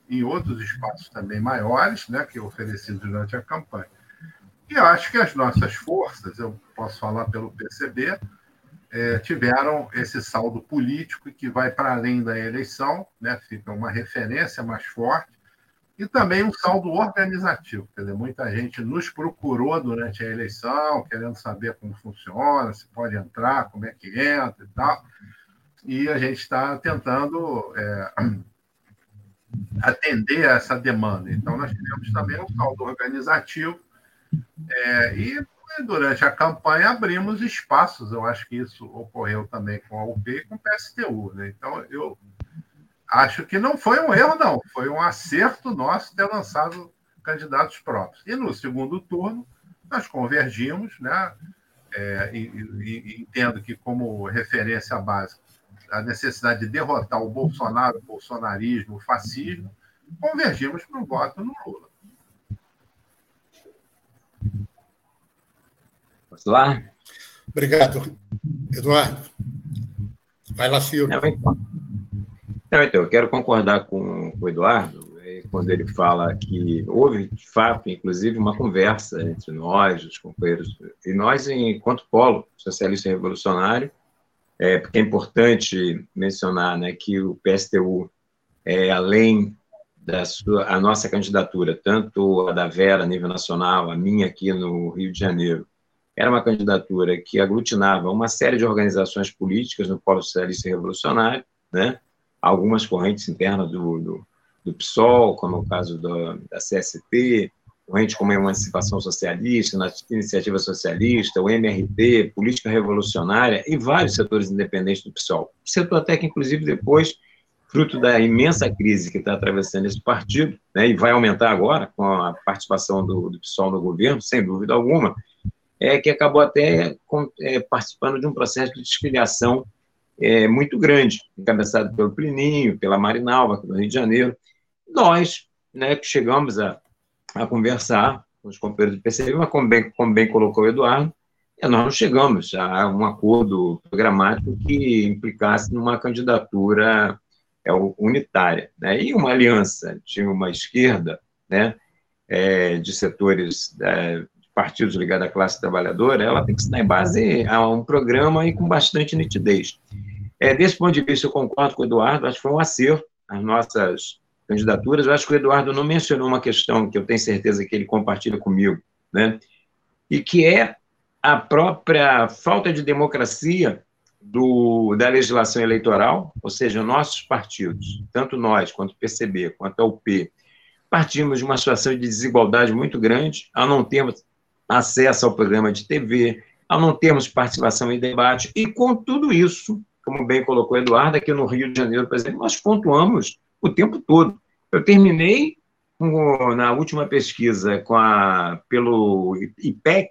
em outros espaços também maiores, né, que oferecidos durante a campanha. E acho que as nossas forças, eu posso falar pelo PCB, é, tiveram esse saldo político que vai para além da eleição, né, fica uma referência mais forte, e também um saldo organizativo. Quer dizer, muita gente nos procurou durante a eleição, querendo saber como funciona, se pode entrar, como é que entra e tal. E a gente está tentando é, atender essa demanda. Então, nós tivemos também um saldo organizativo é, e durante a campanha abrimos espaços. Eu acho que isso ocorreu também com a UP e com o PSTU. Né? Então, eu acho que não foi um erro, não. Foi um acerto nosso ter lançado candidatos próprios. E no segundo turno, nós convergimos, né? É, e, e, entendo que, como referência básica, a necessidade de derrotar o Bolsonaro, o bolsonarismo, o fascismo, convergimos para o voto no Lula. Posso lá? Obrigado, Eduardo. Vai lá, Silvio. É, não, então, eu quero concordar com, o Eduardo é, quando ele fala que houve, de fato, inclusive, uma conversa entre nós, os companheiros, e nós, enquanto polo socialista revolucionário, é, porque é importante mencionar né, que o PSTU, é, além da sua, a nossa candidatura, tanto a da Vera a nível nacional, a minha aqui no Rio de Janeiro, era uma candidatura que aglutinava uma série de organizações políticas no Polo Socialista Revolucionário, né? Algumas correntes internas do, do, do PSOL, como é o caso da, da CST, corrente como a Emancipação Socialista, na Iniciativa Socialista, o MRT, Política Revolucionária e vários setores independentes do PSOL. Setor até que, inclusive, depois, fruto da imensa crise que está atravessando esse partido, né, e vai aumentar agora com a participação do, do PSOL no governo, sem dúvida alguma, é que acabou até é, participando de um processo de desfiliação é, muito grande, encabeçado pelo Plininho, pela Marinalva, aqui no Rio de Janeiro. Nós, né, que chegamos a, a conversar com os companheiros do PCB, mas como bem, como bem colocou o Eduardo, é, nós não chegamos a um acordo programático que implicasse numa candidatura é, unitária. Né? E uma aliança de uma esquerda, né, é, de setores é, partidos ligados à classe trabalhadora, ela tem que se dar em base a um programa e com bastante nitidez. É, desse ponto de vista, eu concordo com o Eduardo, acho que foi um acerto as nossas candidaturas. Eu acho que o Eduardo não mencionou uma questão que eu tenho certeza que ele compartilha comigo, né? e que é a própria falta de democracia do, da legislação eleitoral, ou seja, nossos partidos, tanto nós, quanto o PCB, quanto a UP, partimos de uma situação de desigualdade muito grande, ao não termos acesso ao programa de TV, ao não termos participação em debate, e com tudo isso, como bem colocou Eduardo, aqui no Rio de Janeiro, por exemplo, nós pontuamos o tempo todo. Eu terminei na última pesquisa com a, pelo IPEC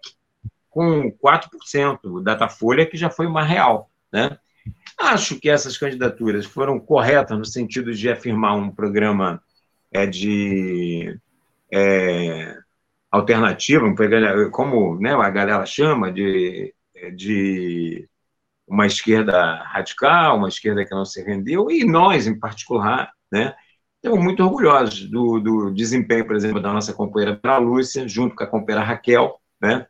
com 4%, o Datafolha, que já foi uma real. Né? Acho que essas candidaturas foram corretas no sentido de afirmar um programa é de é, alternativa, como né, a galera chama, de, de uma esquerda radical, uma esquerda que não se rendeu, e nós, em particular, né, estamos muito orgulhosos do, do desempenho, por exemplo, da nossa companheira Vera Lúcia, junto com a companheira Raquel, né,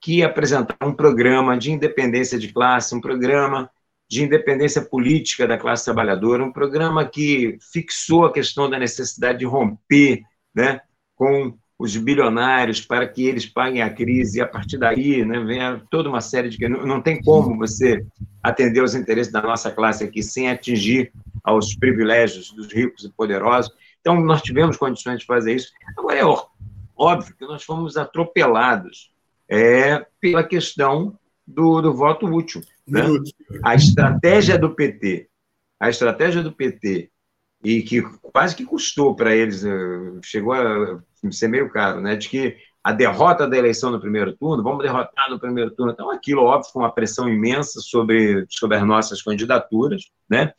que apresentaram um programa de independência de classe, um programa de independência política da classe trabalhadora, um programa que fixou a questão da necessidade de romper né, com os bilionários para que eles paguem a crise, e a partir daí né, vem toda uma série de. Não, não tem como você atender aos interesses da nossa classe aqui sem atingir aos privilégios dos ricos e poderosos. Então, nós tivemos condições de fazer isso. Agora, é óbvio que nós fomos atropelados é, pela questão do, do voto útil. Né? A estratégia do PT, a estratégia do PT, e que quase que custou para eles, eh, chegou a ser meio caro, né? De que a derrota da eleição no primeiro turno, vamos derrotar no primeiro turno. Então, aquilo, óbvio, foi uma pressão imensa sobre, sobre as nossas candidaturas, né?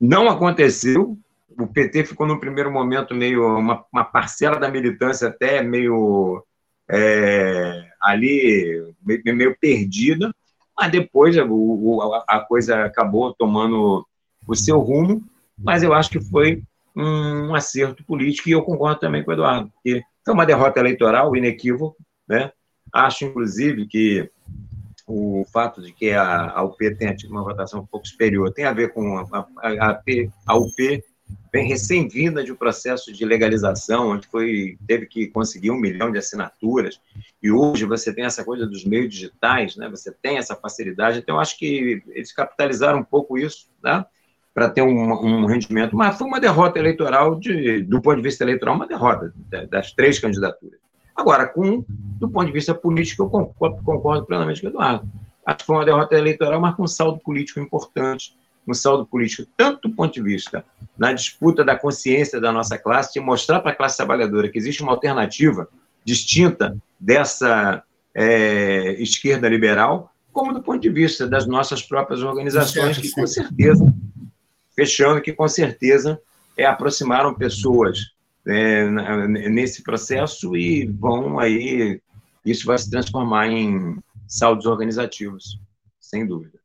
Não aconteceu. O PT ficou no primeiro momento meio uma, uma parcela da militância até meio é, ali meio, meio, perdida, mas depois a, a coisa acabou tomando o seu rumo. Mas eu acho que foi um acerto político, e eu concordo também com o Eduardo, porque foi uma derrota eleitoral inequívoca, né? Acho, inclusive, que o fato de que a, UP tenha tido uma votação um pouco superior tem a ver com a, a, a, UP vem recém-vinda de um processo de legalização, onde foi, teve que conseguir um milhão de assinaturas, e hoje você tem essa coisa dos meios digitais, né? você tem essa facilidade, então acho que eles capitalizaram um pouco isso, né? Para ter um, um, rendimento, mas foi uma derrota eleitoral, de, do ponto de vista eleitoral, uma derrota das três candidaturas. Agora, com, do ponto de vista político, eu concordo, concordo plenamente com o Eduardo. Acho que foi uma derrota eleitoral, mas com um saldo político importante, um saldo político, tanto do ponto de vista na disputa da consciência da nossa classe, de mostrar para a classe trabalhadora que existe uma alternativa distinta dessa é, esquerda liberal, como do ponto de vista das nossas próprias organizações, que com certeza fechando que com certeza é, aproximaram pessoas é, nesse processo e vão aí, isso vai se transformar em saldos organizativos, sem dúvida.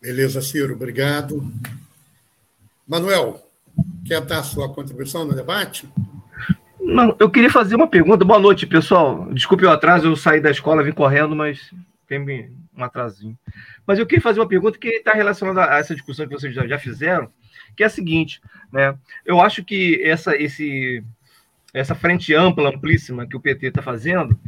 Beleza, Ciro, obrigado. Manuel, quer dar sua contribuição no debate? Não, eu queria fazer uma pergunta. Boa noite, pessoal. Desculpe o atraso, eu saí da escola, vim correndo, mas tem um atrasinho. Mas eu queria fazer uma pergunta que está relacionada a essa discussão que vocês já, fizeram, que é a seguinte, né? Eu acho que essa, esse, essa frente ampla, amplíssima que o PT está fazendo,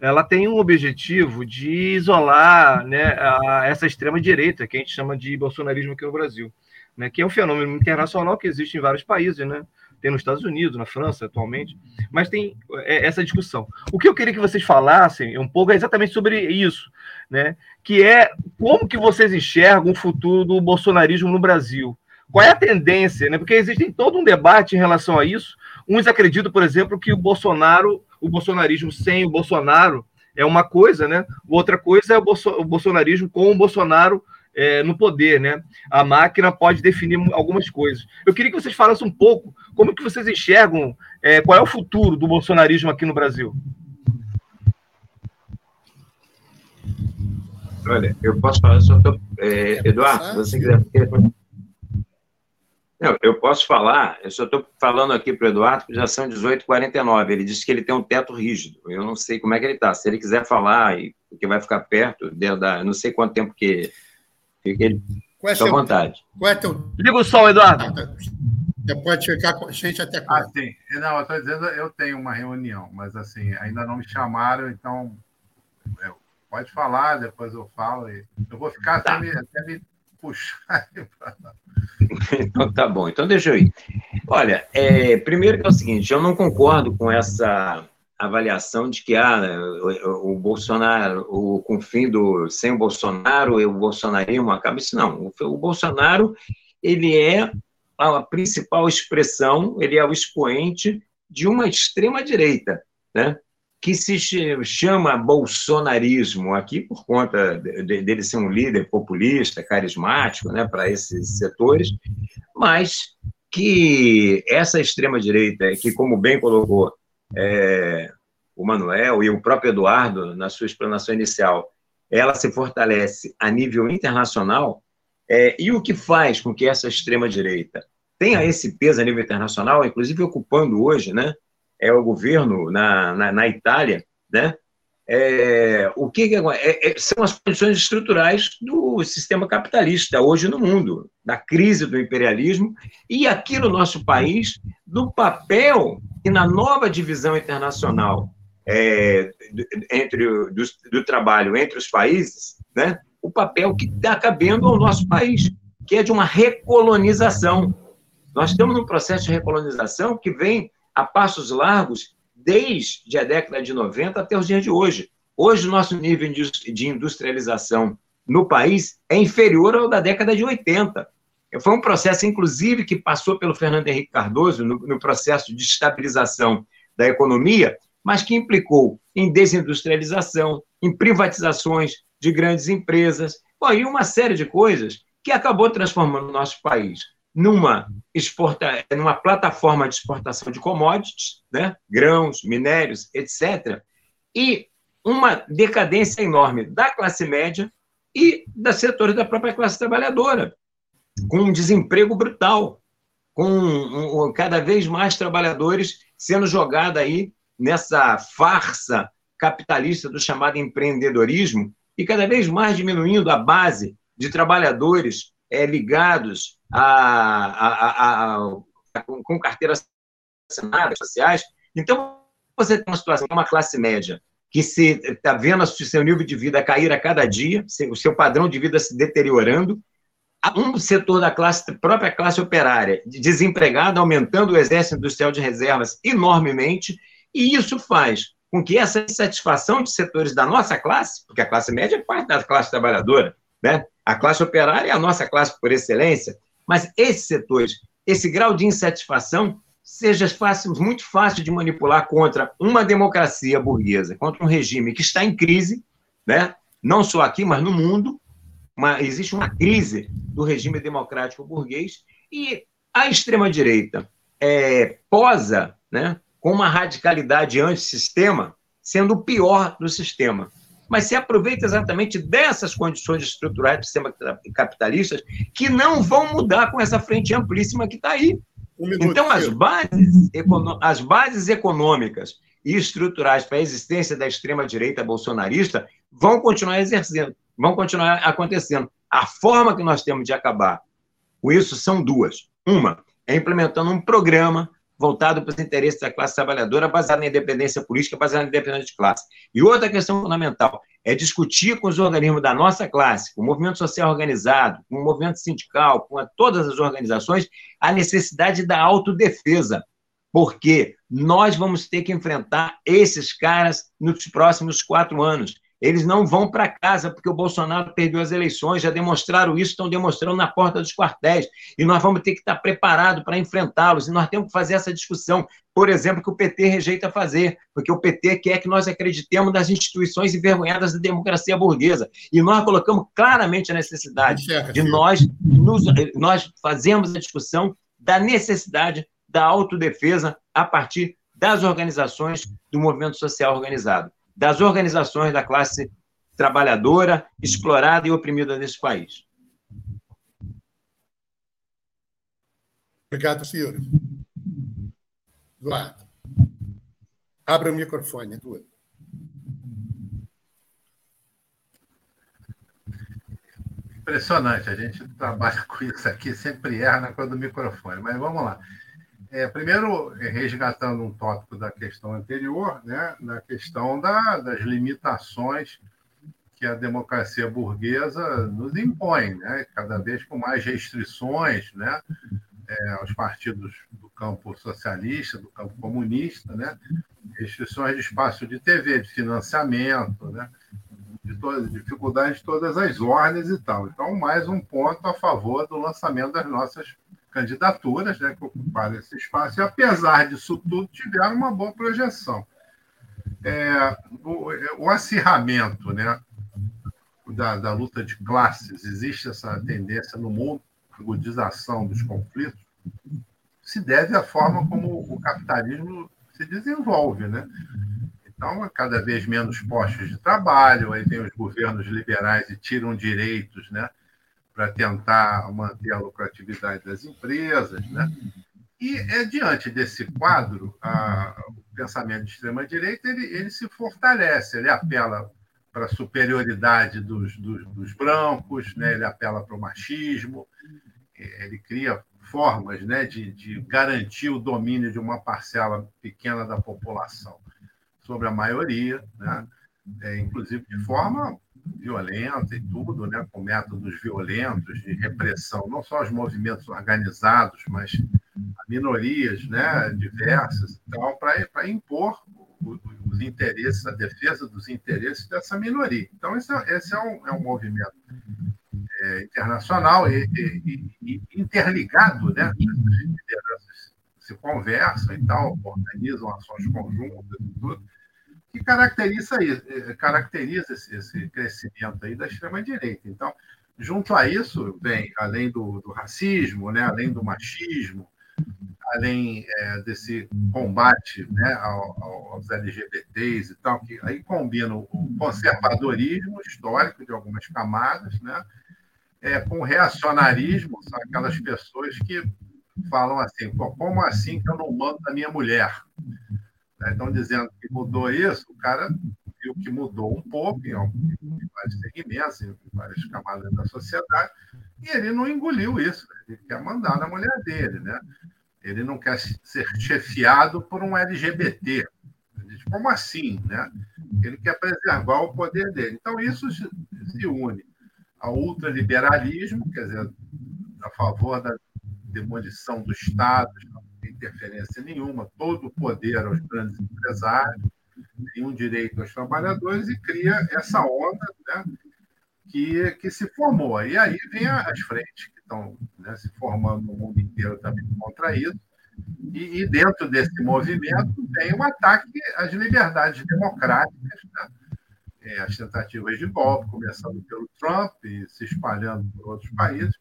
ela tem um objetivo de isolar né, a, essa extrema direita que a gente chama de bolsonarismo aqui no Brasil, né? Que é um fenômeno internacional que existe em vários países, né? Tem nos Estados Unidos, na França atualmente, mas tem é, essa discussão. O que eu queria que vocês falassem um pouco é exatamente sobre isso, né? Que é como que vocês enxergam o futuro do bolsonarismo no Brasil? Qual é a tendência, né? Porque existe todo um debate em relação a isso. Uns acreditam, por exemplo, que o Bolsonaro, o bolsonarismo sem o Bolsonaro é uma coisa, né? Outra coisa é o, bolso o bolsonarismo com o Bolsonaro é, no poder, né? A máquina pode definir algumas coisas. Eu queria que vocês falassem um pouco como que vocês enxergam, é, qual é o futuro do bolsonarismo aqui no Brasil. Olha, eu posso falar, só tô, é, Eduardo, se você quiser. Não, eu posso falar, eu só estou falando aqui para o Eduardo, que já são 18h49. Ele disse que ele tem um teto rígido. Eu não sei como é que ele está. Se ele quiser falar, e que vai ficar perto, da, não sei quanto tempo que Fique Qual é à vontade. Qual é teu... Liga o som, Eduardo. Você pode ficar com a gente até quando? Ah, sim. Não, eu estou dizendo, eu tenho uma reunião, mas assim, ainda não me chamaram, então eu, pode falar, depois eu falo. E eu vou ficar tá. até, me, até me puxar. então tá bom, então deixa eu ir. Olha, é, primeiro que é o seguinte, eu não concordo com essa avaliação de que ah, o, Bolsonaro, o, com o fim do sem o Bolsonaro, o bolsonarismo acaba isso não. O, o Bolsonaro ele é a principal expressão, ele é o expoente de uma extrema direita, né? que se chama bolsonarismo aqui por conta dele ser um líder populista, carismático, né, para esses setores, mas que essa extrema direita, que como bem colocou é, o Manuel e o próprio Eduardo na sua explanação inicial, ela se fortalece a nível internacional. É, e o que faz com que essa extrema direita tenha esse peso a nível internacional, inclusive ocupando hoje, né, é o governo na, na, na Itália, né? É, o que, que é, é, são as condições estruturais do sistema capitalista hoje no mundo, da crise do imperialismo e aqui no nosso país do papel que na nova divisão internacional é, entre do, do, trabalho entre os países, né, o papel que está cabendo ao nosso país, que é de uma recolonização. Nós estamos num processo de recolonização que vem a passos largos desde a década de 90 até os dias de hoje. Hoje, o nosso nível de industrialização no país é inferior ao da década de 80. Foi um processo, inclusive, que passou pelo Fernando Henrique Cardoso no, no processo de estabilização da economia, mas que implicou em desindustrialização, em privatizações de grandes empresas, bom, e uma série de coisas que acabou transformando o nosso país numa, exporta, numa plataforma de exportação de commodities, né? grãos, minérios, etc., e uma decadência enorme da classe média e das setores da própria classe trabalhadora, com um desemprego brutal, com cada vez mais trabalhadores sendo jogados aí nessa farsa capitalista do chamado empreendedorismo e cada vez mais diminuindo a base de trabalhadores é, ligados a, a, a, a, com carteiras assinadas sociais. Então, você tem uma situação, uma classe média que se está vendo o seu nível de vida cair a cada dia, o seu padrão de vida se deteriorando, um setor da classe, própria classe operária, desempregada, aumentando o exército industrial de reservas enormemente, e isso faz com que essa insatisfação de setores da nossa classe, porque a classe média é parte da classe trabalhadora, né? a classe operária é a nossa classe por excelência, mas esses setores, esse grau de insatisfação, seja fácil, muito fácil de manipular contra uma democracia burguesa, contra um regime que está em crise, né? não só aqui, mas no mundo. Uma, existe uma crise do regime democrático burguês e a extrema-direita é, posa né, com uma radicalidade antissistema, sendo o pior do sistema mas se aproveita exatamente dessas condições estruturais do sistema capitalista que não vão mudar com essa frente amplíssima que está aí. Um então, as bases, as bases econômicas e estruturais para a existência da extrema-direita bolsonarista vão continuar exercendo, vão continuar acontecendo. A forma que nós temos de acabar com isso são duas. Uma é implementando um programa voltado para os interesses da classe trabalhadora, baseado na independência política, baseado na independência de classe. E outra questão fundamental é discutir com os organismos da nossa classe, com o movimento social organizado, com o movimento sindical, com todas as organizações, a necessidade da autodefesa, porque nós vamos ter que enfrentar esses caras nos próximos quatro anos. Eles não vão para casa porque o Bolsonaro perdeu as eleições, já demonstraram isso, estão demonstrando na porta dos quartéis. E nós vamos ter que estar preparados para enfrentá-los. E nós temos que fazer essa discussão, por exemplo, que o PT rejeita fazer, porque o PT quer que nós acreditemos nas instituições envergonhadas da democracia burguesa. E nós colocamos claramente a necessidade de nós, nos, nós fazemos a discussão da necessidade da autodefesa a partir das organizações do movimento social organizado das organizações da classe trabalhadora explorada e oprimida nesse país. Obrigado, senhor. Eduardo. Abra o microfone, Eduardo. Impressionante, a gente trabalha com isso aqui, sempre erra na coisa do microfone, mas vamos lá. É, primeiro, resgatando um tópico da questão anterior, né, na questão da, das limitações que a democracia burguesa nos impõe, né, cada vez com mais restrições né, é, aos partidos do campo socialista, do campo comunista, né, restrições de espaço de TV, de financiamento, né, de todas, dificuldades de todas as ordens e tal. Então, mais um ponto a favor do lançamento das nossas candidaturas né, que ocuparam esse espaço, e apesar disso tudo, tiveram uma boa projeção. é, o, o, acirramento né, da, da luta de classes, existe essa tendência no mundo, agudização dos conflitos, se deve à forma como o capitalismo se desenvolve. Né? Então, cada vez menos postos de trabalho, aí tem os governos liberais e tiram direitos né, para tentar manter a lucratividade das empresas. Né? E é diante desse quadro, a, o pensamento de extrema-direita ele, ele se fortalece, ele apela para a superioridade dos, dos, dos brancos, né? ele apela para o machismo, ele cria formas né, de, de garantir o domínio de uma parcela pequena da população sobre a maioria, né? É, inclusive de forma violenta e tudo, né? com métodos violentos de repressão, não só os movimentos organizados, mas minorias né? diversas para impor os interesses, a defesa dos interesses dessa minoria. Então, esse é, esse é, um, é um movimento é, internacional e, e, e, interligado, né? As lideranças se conversam e tal, organizam ações conjuntas e tudo, que caracteriza, é, caracteriza esse, esse crescimento aí da extrema-direita. Então, junto a isso, vem, além do, do racismo, né? além do machismo, além é, desse combate né, aos LGBTs e tal, que aí combina o conservadorismo histórico de algumas camadas, né, é, com o reacionarismo, são aquelas pessoas que falam assim, como assim que eu não mando a minha mulher? Né, estão dizendo que mudou isso, o cara viu que mudou um pouco em, em vários segmentos, em várias camadas da sociedade, e ele não engoliu isso, ele quer mandar na mulher dele, né? Ele não quer ser chefiado por um LGBT. Como assim? Né? Ele quer preservar o poder dele. Então, isso se une ao ultraliberalismo, quer dizer, a favor da demolição do Estado, interferência nenhuma, todo o poder aos grandes empresários, nenhum direito aos trabalhadores, e cria essa onda né, que, que se formou. E aí vem as frentes estão né, se formando no mundo inteiro também contra isso. E, e, dentro desse movimento tem um ataque às liberdades democráticas, né? é, as tentativas de golpe, começando pelo Trump e se espalhando por outros países.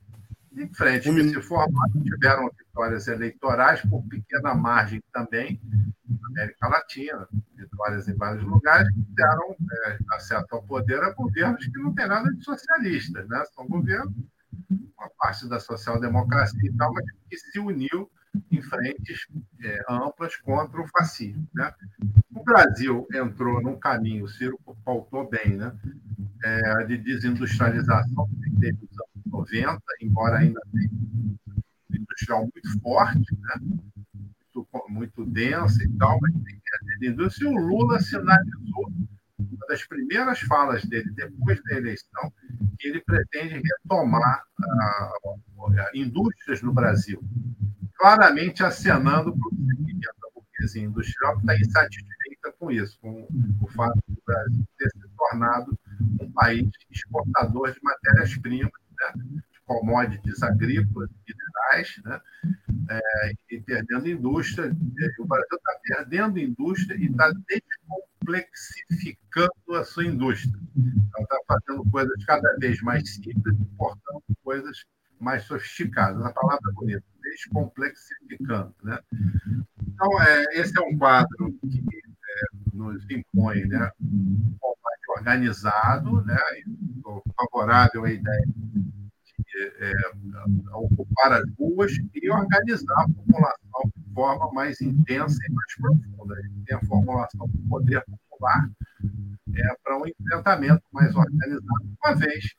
Em frente que se formaram, tiveram vitórias eleitorais por pequena margem também, na América Latina, vitórias em vários lugares, que deram é, acesso ao poder a governos que não têm nada de socialistas, né? são governos uma parte da social-democracia e tal, mas que se uniu em frentes é, amplas contra o fascismo. Né? O Brasil entrou num caminho, o Ciro pautou bem, né? É, de desindustrialização que teve nos 90, embora ainda tenha industrial muito forte, né? muito, muito densa e tal, mas tem que ter indústria. E o Lula sinalizou uma das primeiras falas dele depois da eleição, que ele pretende retomar indústrias no Brasil, claramente acenando para o segmento da burguesia industrial, que está insatisfeita com isso, com o fato do Brasil ter se tornado um país exportador de matérias-primas, né, de commodities agrícolas minerais, né, é, e perdendo indústria. O Brasil está perdendo indústria e está complexificando a sua indústria. Ela está fazendo coisas cada vez mais simples, importando coisas mais sofisticadas. A palavra é bonita, descomplexificando. Né? Então, é, esse é um quadro que é, nos impõe né, um organizado, né, favorável à ideia de é, ocupar as ruas e organizar a população de forma mais intensa e mais profunda. A gente tem a formulação do poder popular é, para um enfrentamento mais organizado, uma vez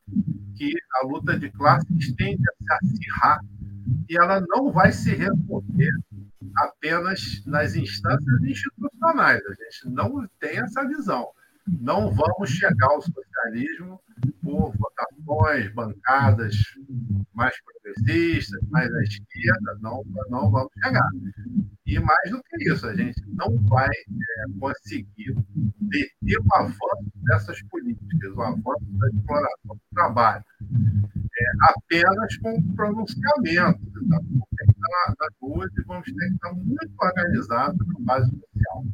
que a luta de classes tende a se acirrar e ela não vai se resolver apenas nas instâncias institucionais. A gente não tem essa visão. Não vamos chegar ao socialismo por votações, bancadas mais progressistas, mais à esquerda, não, não vamos chegar. E mais do que isso, a gente não vai é, conseguir deter o avanço dessas políticas, o avanço da exploração do trabalho, é, apenas com pronunciamento. Tá? Vamos ter que estar e vamos ter que estar muito organizados na base social.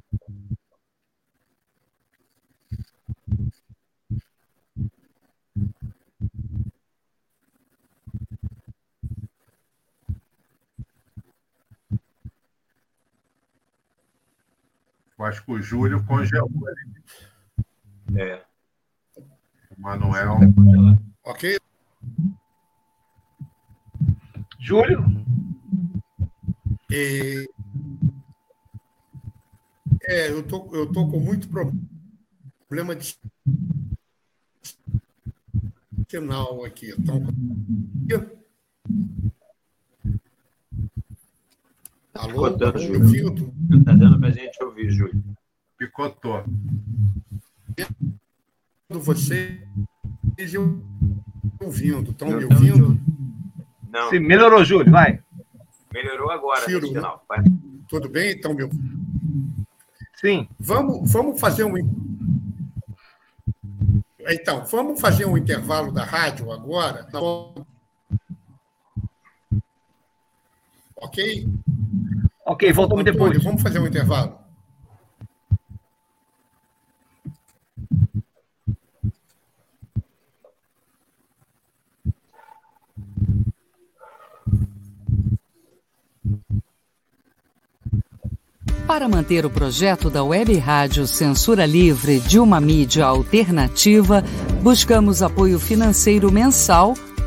Eu acho que o Júlio congelou ali. É. O Manuel. Ok? Júlio? E... É, eu tô, eu tô com muito problema de sinal aqui. Então... Alô, Picotando, tá me Júlio. ouvindo? Está dando para a gente ouvir, Júlio. Picotou. Vocês ouvindo, estão me ouvindo? Não, Sim, melhorou, Júlio, vai. melhorou agora Ciro, no final. Vai. Tudo bem? Estão me ouvindo? Sim. Vamos, vamos fazer um. Então, vamos fazer um intervalo da rádio agora. Ok? Ok, voltamos Antônio, depois. Vamos fazer um intervalo. Para manter o projeto da Web Rádio Censura Livre de uma mídia alternativa, buscamos apoio financeiro mensal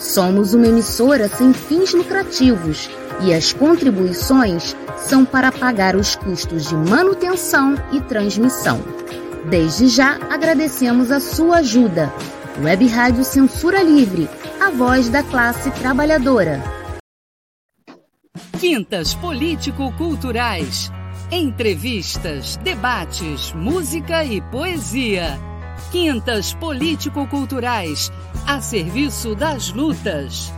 Somos uma emissora sem fins lucrativos e as contribuições são para pagar os custos de manutenção e transmissão. Desde já agradecemos a sua ajuda. Web Rádio Censura Livre, a voz da classe trabalhadora. Quintas Político-Culturais. Entrevistas, debates, música e poesia. Quintas Político-Culturais, a serviço das lutas.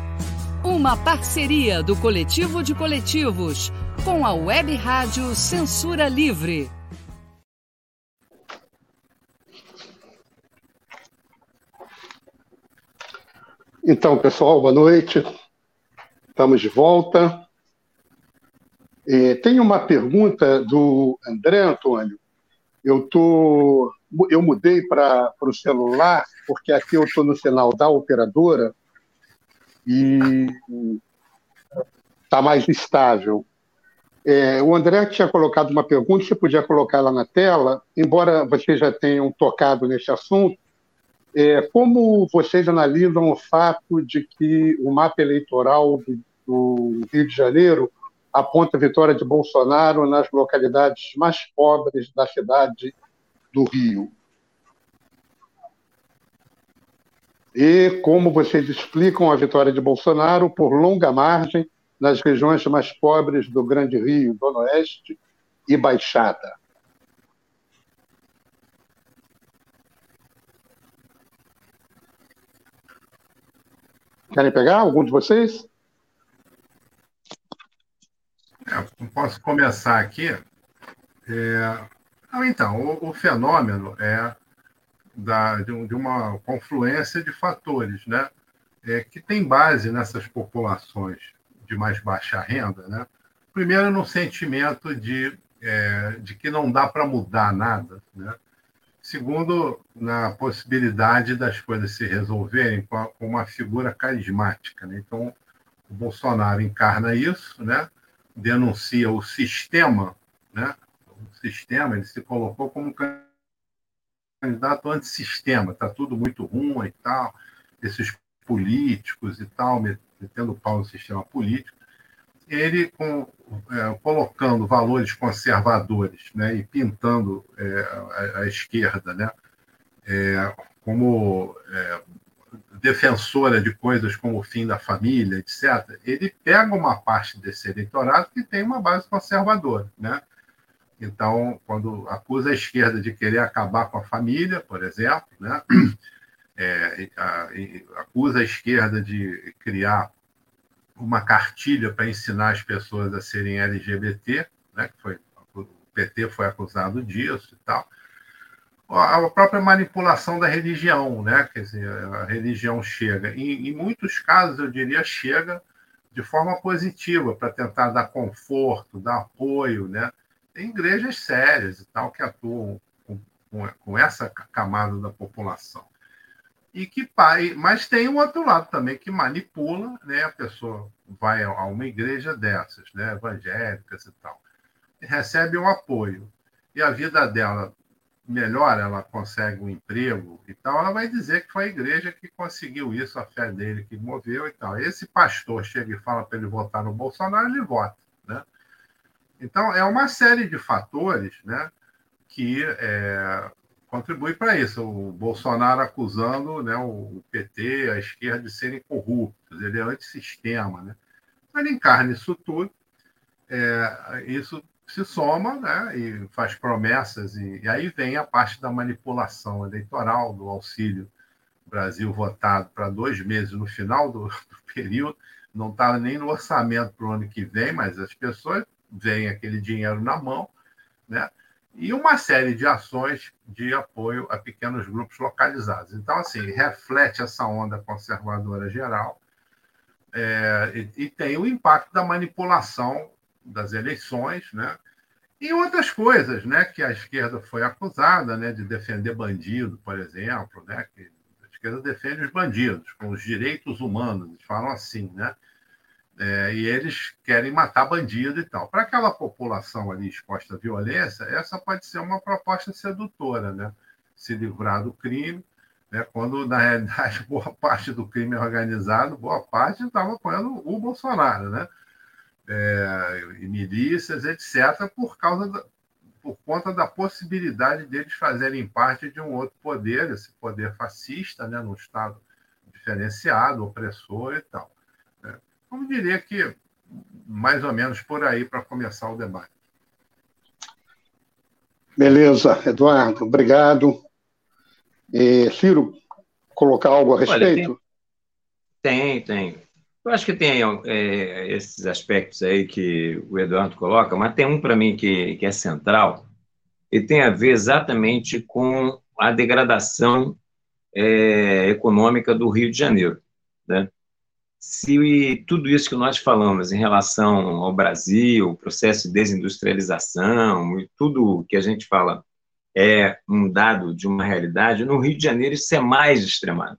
Uma parceria do Coletivo de Coletivos com a Web Rádio Censura Livre. Então, pessoal, boa noite. Estamos de volta. É, tem uma pergunta do André Antônio. Eu, tô, eu mudei para o celular, porque aqui eu estou no sinal da operadora e está mais estável. É, o André tinha colocado uma pergunta, você podia colocar ela na tela, embora vocês já tenham tocado nesse assunto, é, como vocês analisam o fato de que o mapa eleitoral do, do Rio de Janeiro aponta a vitória de Bolsonaro nas localidades mais pobres da cidade do Rio? E como vocês explicam a vitória de Bolsonaro por longa margem nas regiões mais pobres do Grande Rio, Zona Oeste e Baixada? Querem pegar algum de vocês? É, posso começar aqui. É... Ah, então, o, o, fenômeno é da, de, de, uma confluência de fatores, né? É, que tem base nessas populações de mais baixa renda, né? Primeiro, no sentimento de, é, de que não dá para mudar nada, né? Segundo, na possibilidade das coisas se resolverem com, a, com uma figura carismática. Né? Então, o Bolsonaro encarna isso, né? denuncia o sistema, né? Sistema, ele se colocou como candidato antissistema, está tudo muito ruim e tal, esses políticos e tal, metendo pau no sistema político. Ele, com, é, colocando valores conservadores né, e pintando é, a, a, esquerda né, é, como é, defensora de coisas como o fim da família, etc., ele pega uma parte desse eleitorado que tem uma base conservadora. Né? Então, quando acusa a esquerda de querer acabar com a família, por exemplo, né? É, a, acusa a esquerda de criar uma cartilha para ensinar as pessoas a serem LGBT, né? que foi, o PT foi acusado disso e tal a própria manipulação da religião, né? Quer dizer, a religião chega, em, em muitos casos, eu diria, chega de forma positiva para tentar dar conforto, dar apoio, né? Tem igrejas sérias e tal que atuam com, com, com essa camada da população. E que mas tem um outro lado também que manipula, né? A pessoa vai a uma igreja dessas, né? Evangélicas e tal, e recebe um apoio e a vida dela melhor ela consegue um emprego e tal, ela vai dizer que foi a igreja que conseguiu isso, a fé dele que moveu e tal. Esse pastor chega e fala para ele votar no Bolsonaro, ele vota. Né? Então, é uma série de fatores né, que é, contribui para isso. O Bolsonaro acusando né, o PT, a esquerda, de serem corruptos, ele é antissistema. Né? Ele encarna isso tudo. É, isso se soma né, e faz promessas, e, e, aí vem a parte da manipulação eleitoral, do auxílio Brasil votado para dois meses no final do, do período, não estava nem no orçamento para o ano que vem, mas as pessoas veem aquele dinheiro na mão, né? e uma série de ações de apoio a pequenos grupos localizados. Então, assim, reflete essa onda conservadora geral é, e, e tem o impacto da manipulação das eleições, né? E outras coisas, né, que a esquerda foi acusada, né, de defender bandido, por exemplo, né, que a esquerda defende os bandidos com os direitos humanos, eles falam assim, né? É, e eles querem matar bandido e tal. Para aquela população ali exposta à violência, essa pode ser uma proposta sedutora, né? Se livrar do crime, né? quando na realidade boa parte do crime é organizado, boa parte estava apoiando o Bolsonaro, né? é, e milícias, etc., por causa da, por conta da possibilidade deles fazerem parte de um outro poder, esse poder fascista, né, num Estado diferenciado, opressor e tal. Né? Como diria que mais ou menos por aí para começar o debate. Beleza, Eduardo, obrigado. E, Ciro, colocar algo a respeito? Olha, tem, tem, tem. Eu acho que tem é, esses aspectos aí que o Eduardo coloca, mas tem um para mim que, que é central e tem a ver exatamente com a degradação é, econômica do Rio de Janeiro. Né? Se tudo isso que nós falamos em relação ao Brasil, processo de desindustrialização e tudo que a gente fala é um dado de uma realidade, no Rio de Janeiro isso é mais extremado.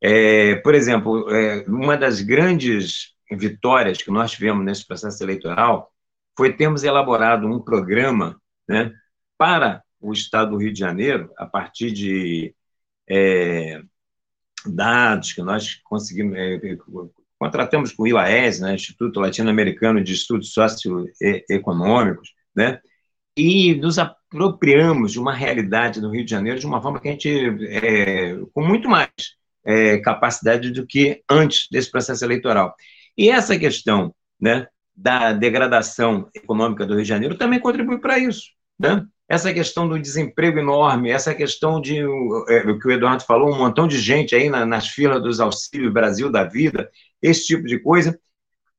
É, por exemplo, é, uma das grandes vitórias que nós tivemos nesse processo eleitoral foi termos elaborado um programa né, para o Estado do Rio de Janeiro, a partir de é, dados que nós conseguimos, é, contratamos com o ILAES, né, Instituto Latino-Americano de Estudos Socioeconômicos, né, e nos apropriamos de uma realidade do Rio de Janeiro de uma forma que a gente, é, com muito mais é, capacidade do que antes desse processo eleitoral. E essa questão né, da degradação econômica do Rio de Janeiro também contribui para isso. Né? Essa questão do desemprego enorme, essa questão de é, o que o Eduardo falou, um montão de gente aí na, nas filas dos auxílios Brasil da vida, esse tipo de coisa,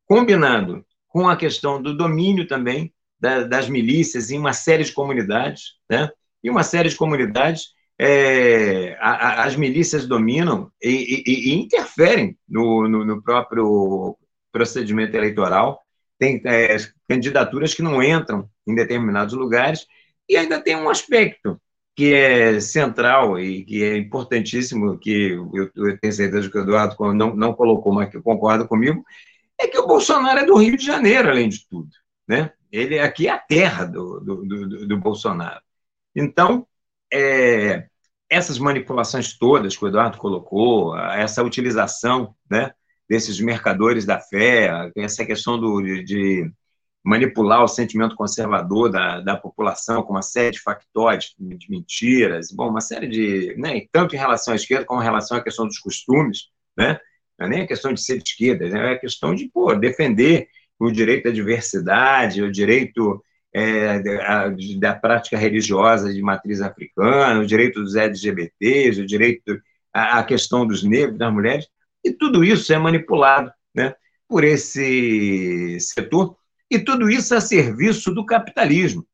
combinado com a questão do domínio também da, das milícias em uma série de comunidades, né? E uma série de comunidades é, a, a, as milícias dominam e, e, e interferem no, no, no, próprio procedimento eleitoral, tem é, candidaturas que não entram em determinados lugares, e ainda tem um aspecto que é central e que é importantíssimo, que eu, eu tenho certeza que o Eduardo não, não colocou, mas que concorda comigo, é que o Bolsonaro é do Rio de Janeiro, além de tudo. Né? Ele aqui é a terra do, do, do, do Bolsonaro. Então, é, essas manipulações todas que o Eduardo colocou, essa utilização né, desses mercadores da fé, essa questão do, de manipular o sentimento conservador da, da população com uma série de factores, de mentiras, bom, uma série de, né, tanto em relação à esquerda como em relação à questão dos costumes, né, não é nem a questão de ser de esquerda, né, é a questão de pô, defender o direito à diversidade, o direito é, da, da, prática religiosa de matriz africana, o direito dos LGBTs, o direito à questão dos negros, das mulheres, e tudo isso é manipulado né, por esse setor e tudo isso a serviço do capitalismo,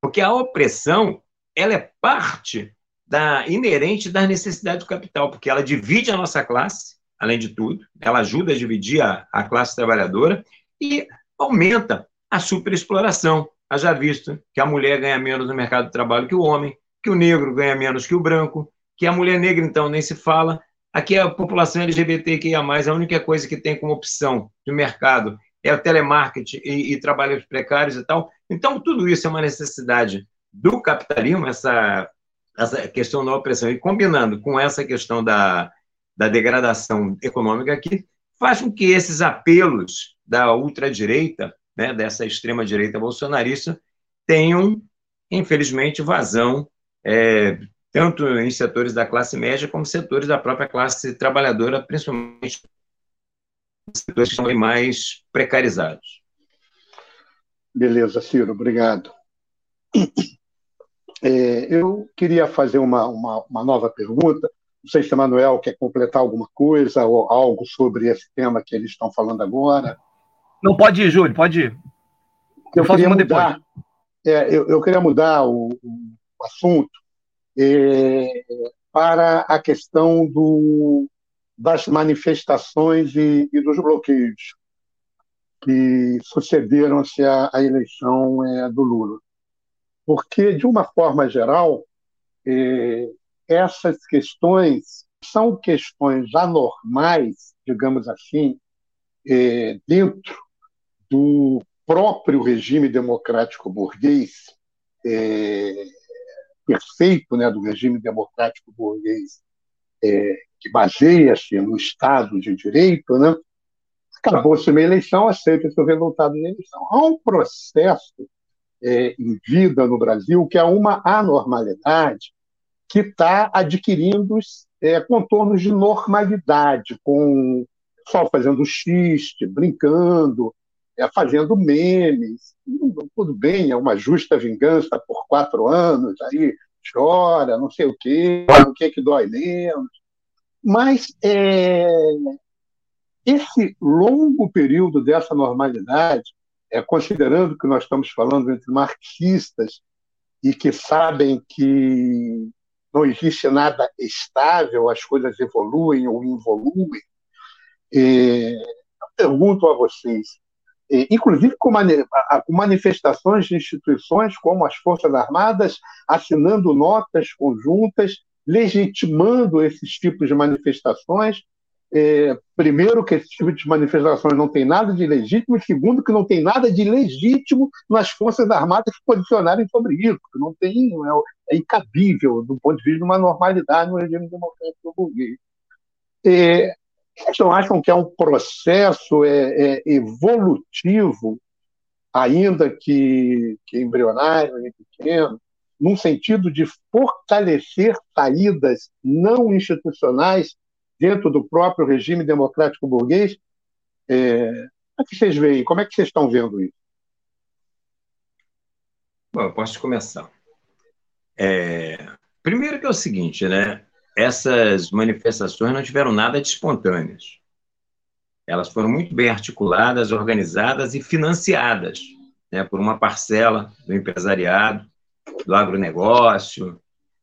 porque a opressão ela é parte da inerente das necessidades do capital, porque ela divide a nossa classe, além de tudo, ela ajuda a dividir a, a classe trabalhadora e aumenta a superexploração. Haja visto que a mulher ganha menos no mercado de trabalho que o homem, que o negro ganha menos que o branco, que a mulher negra, então, nem se fala. Aqui a população LGBTQIA+, a única coisa que tem como opção de mercado é o telemarketing e, e trabalhos precários e tal. Então, tudo isso é uma necessidade do capitalismo, essa, essa questão da opressão, e combinando com essa questão da, da degradação econômica aqui, faz com que esses apelos da ultradireita, né, dessa extrema-direita bolsonarista, tenham, infelizmente, vazão, é, tanto em setores da classe média como setores da própria classe trabalhadora, principalmente setores que estão mais precarizados. Beleza, Ciro, obrigado. É, eu queria fazer uma, uma, uma, nova pergunta. Não sei se o Manuel quer completar alguma coisa ou algo sobre esse tema que eles estão falando agora. Não, pode ir, Júlio, pode ir. Eu, eu queria mudar, é, eu, eu, queria mudar o, o assunto é, para a questão do, das manifestações e, e dos bloqueios que sucederam-se à, à, eleição é, do Lula. Porque, de uma forma geral, é, essas questões são questões anormais, digamos assim, é, dentro do próprio regime democrático burguês, é, perfeito né, do regime democrático burguês é, que baseia-se no Estado de Direito, né? acabou-se uma eleição, aceita-se o resultado da eleição. Há um processo é, em vida no Brasil que é uma anormalidade que está adquirindo é, contornos de normalidade, com só fazendo xiste, brincando, é, fazendo memes. Tudo bem, é uma justa vingança por quatro anos, aí chora, não sei o quê, o que é que dói menos. Mas é, esse longo período dessa normalidade, é, considerando que nós estamos falando entre marxistas e que sabem que não existe nada estável, as coisas evoluem ou involuem, é, eu pergunto a vocês, é, inclusive com, com manifestações de instituições como as Forças Armadas assinando notas conjuntas legitimando esses tipos de manifestações. É, primeiro, que esse tipo de manifestações não tem nada de legítimo, segundo, que não tem nada de legítimo nas Forças Armadas se posicionarem sobre isso, que não tem, é, é incabível do ponto de vista de uma normalidade no regime democrático burguês. É, não acham que é um processo é, é, evolutivo, ainda que, que embrionário e pequeno, num sentido de fortalecer saídas não institucionais dentro do próprio regime democrático burguês. É, como é que vocês veem? Como é que vocês estão vendo isso? Bom, eu posso começar. É, primeiro que é o seguinte, né? Essas manifestações não tiveram nada de espontâneas. Elas foram muito bem articuladas, organizadas e financiadas né, por uma parcela do empresariado do agronegócio,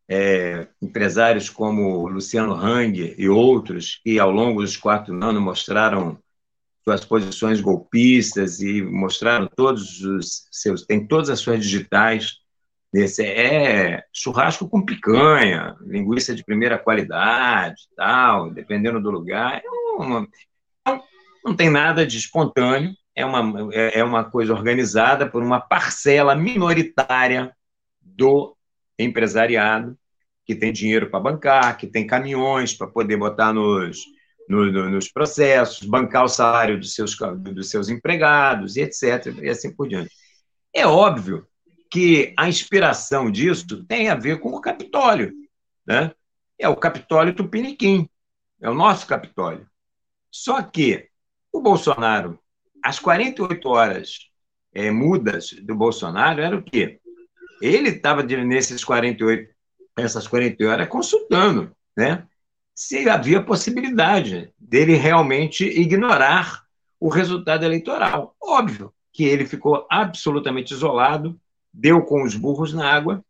é, empresários como Luciano Hang e outros, que ao longo dos quatro anos mostraram suas posições golpistas e mostraram todos os seus, tem todas as suas digitais. Esse é churrasco com picanha, linguiça de primeira qualidade, tal, dependendo do lugar. É uma, não tem nada de espontâneo, é uma, é, é uma coisa organizada por uma parcela minoritária do empresariado que tem dinheiro para bancar, que tem caminhões para poder botar nos, no, no, nos processos, bancar o salário dos seus, dos seus empregados, e etc., e assim por diante. É óbvio que a inspiração disso tem a ver com o Capitólio. Né? É o Capitólio Tupiniquim, é o nosso Capitólio. Só que o Bolsonaro, as 48 horas é, mudas do Bolsonaro, era o quê? Ele estava nesses 48, essas 48 horas consultando, né? se havia possibilidade dele realmente ignorar o resultado eleitoral. Óbvio que ele ficou absolutamente isolado, deu com os burros na água,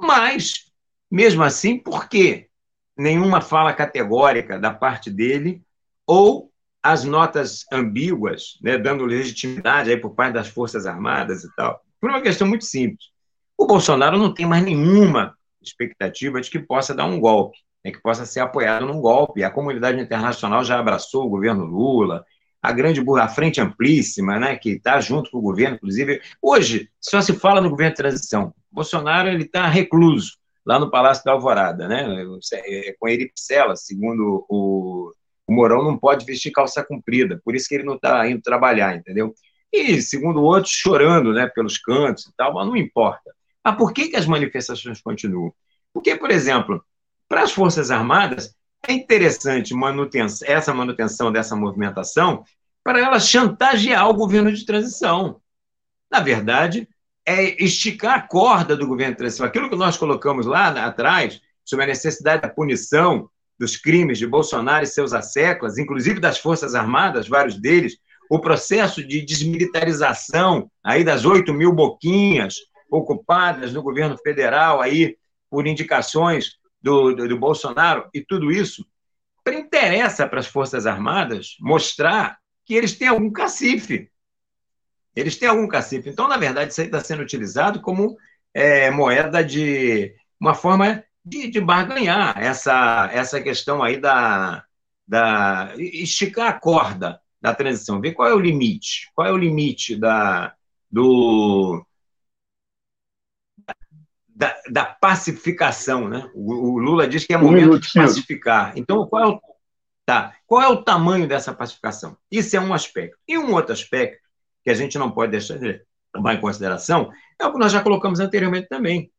mas, mesmo assim, por quê? Nenhuma fala categórica da parte dele ou as notas ambíguas, né, dando legitimidade aí por parte das Forças Armadas e tal, por uma questão muito simples. O Bolsonaro não tem mais nenhuma expectativa de que possa dar um golpe né, que possa ser apoiado num golpe. A comunidade internacional já abraçou o governo Lula, a grande a frente amplíssima, né, que está junto com o governo, inclusive. Hoje, só se fala no governo de transição. Bolsonaro ele está recluso lá no Palácio da Alvorada, né, é, com eripicela, segundo o, o não pode vestir calça comprida, por isso que ele não está indo trabalhar, entendeu? E, segundo outros, chorando né, pelos cantos e tal, mas não importa. Mas por que, que as manifestações continuam? Porque, por exemplo, para as Forças Armadas, é interessante manutenção, essa manutenção dessa movimentação para ela chantagear o governo de transição. Na verdade, é esticar a corda do governo de transição. Aquilo que nós colocamos lá atrás, sobre a necessidade da punição dos crimes de Bolsonaro e seus asseclas, inclusive das Forças Armadas, vários deles, o processo de desmilitarização aí das 8 mil boquinhas ocupadas no governo federal aí por indicações do, do, do Bolsonaro e tudo isso, interessa para as Forças Armadas mostrar que eles têm algum cacife. Eles têm algum cacife. Então, na verdade, isso aí está sendo utilizado como é, moeda de uma forma de, de barganhar essa, essa questão aí da, da esticar a corda da transição, ver qual é o limite, qual é o limite da, do, da, da, pacificação, né? O, o, Lula diz que é momento um de pacificar. Então, qual é, o, tá, qual é o tamanho dessa pacificação? Isso é um aspecto. E um outro aspecto que a gente não pode deixar de levar em consideração é o que nós já colocamos anteriormente também.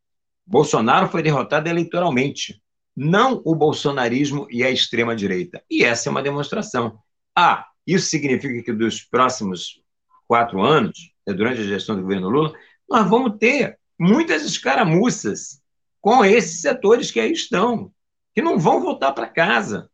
Bolsonaro foi derrotado eleitoralmente, não o bolsonarismo e a extrema-direita. E essa é uma demonstração. Ah, isso significa que dos próximos quatro anos, né, durante a gestão do governo Lula, nós vamos ter muitas escaramuças com esses setores que aí estão, que não vão voltar para casa,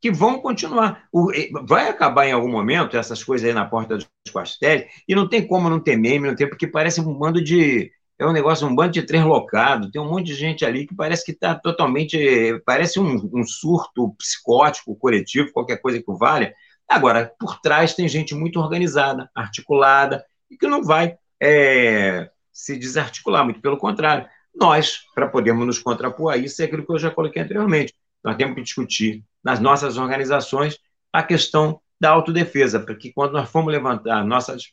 que vão continuar. O, vai acabar em algum momento essas coisas aí na porta dos quartéis, e não tem como não ter meme, não tem, porque parece um bando de. É um negócio, um bando de translocado, tem um monte de gente ali que parece que está totalmente. Parece um, um, surto psicótico, coletivo, qualquer coisa que valha. Agora, por trás tem gente muito organizada, articulada, e que não vai é, se desarticular, muito pelo contrário. Nós, para podermos nos contrapor a isso, é aquilo que eu já coloquei anteriormente. Nós temos que discutir nas nossas organizações a questão da autodefesa, porque quando nós formos levantar nossas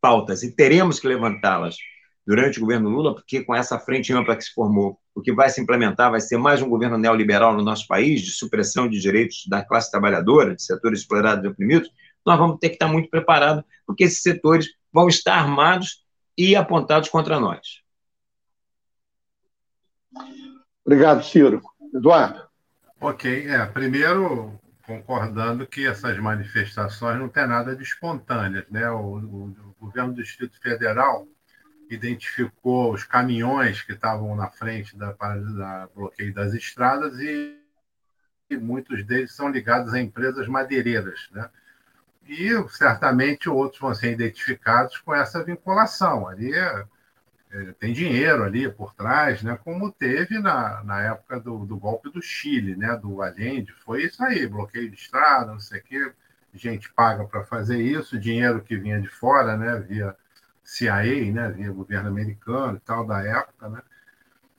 pautas, e teremos que levantá-las durante o governo Lula, porque com essa frente ampla que se formou, o que vai se implementar vai ser mais um governo neoliberal no nosso país, de supressão de direitos da classe trabalhadora, de setores explorados e oprimidos, nós vamos ter que estar muito preparados, porque esses setores vão estar armados e apontados contra nós. Obrigado, Ciro. Eduardo. Ok, é, primeiro concordando que essas manifestações não têm nada de espontâneas, né? O, o, o governo do Distrito Federal identificou os caminhões que estavam na frente da, da bloqueio das estradas e, e muitos deles são ligados a empresas madeireiras, né? E certamente outros vão ser identificados com essa vinculação. Ali é, é, tem dinheiro ali por trás, né? como teve na, na época do, do golpe do Chile, né? do Allende. Foi isso aí, bloqueio de estrada, não sei o quê. gente paga para fazer isso, dinheiro que vinha de fora, né, via CIA, né, via governo americano e tal da época, né.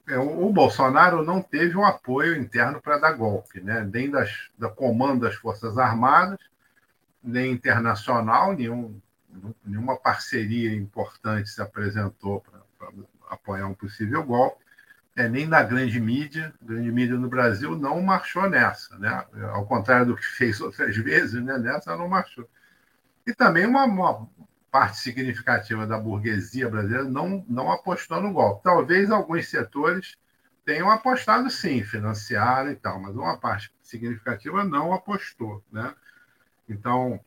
É, o Bolsonaro não teve um apoio interno para dar golpe, né, nem das, da comando das Forças Armadas, nem internacional, nenhum, nenhuma parceria importante se apresentou para apoiar um possível golpe é, nem da grande mídia, a grande mídia no Brasil não marchou nessa, né? Ao contrário do que fez outras vezes, né? Nessa não marchou. E também uma, uma parte significativa da burguesia brasileira não, não apostou no golpe. Talvez alguns setores tenham apostado sim, financiaram e tal, mas uma parte significativa não apostou, né? Então,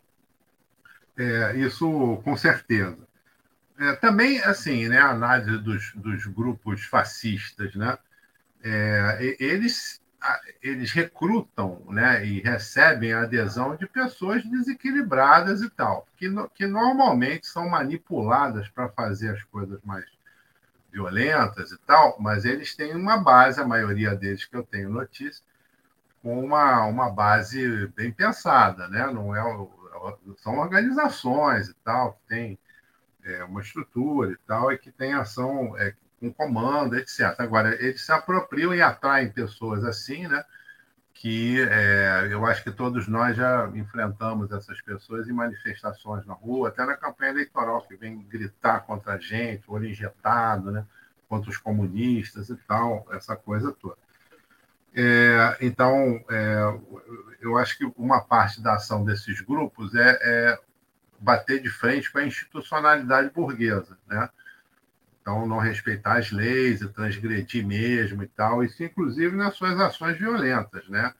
é, isso com certeza. É, também, assim, né, a análise dos, dos grupos fascistas, né, é, eles, eles recrutam né, e recebem a adesão de pessoas desequilibradas e tal, que, que normalmente são manipuladas para fazer as coisas mais violentas e tal, mas eles têm uma base, a maioria deles que eu tenho notícia, com uma, uma base bem pensada, né? Não é, são organizações e tal, que têm é, uma estrutura e tal, e que tem ação é, com comando, etc. Agora, eles se apropriam e atraem pessoas assim, né? Que é, eu acho que todos nós já enfrentamos essas pessoas em manifestações na rua, até na campanha eleitoral, que vem gritar contra a gente, olho injetado, né? contra os comunistas e tal, essa coisa toda. É, então, é, eu acho que uma parte da ação desses grupos é, é bater de frente com a institucionalidade burguesa, né? Então, não respeitar as leis e transgredir mesmo e tal, isso inclusive nas suas ações violentas, né?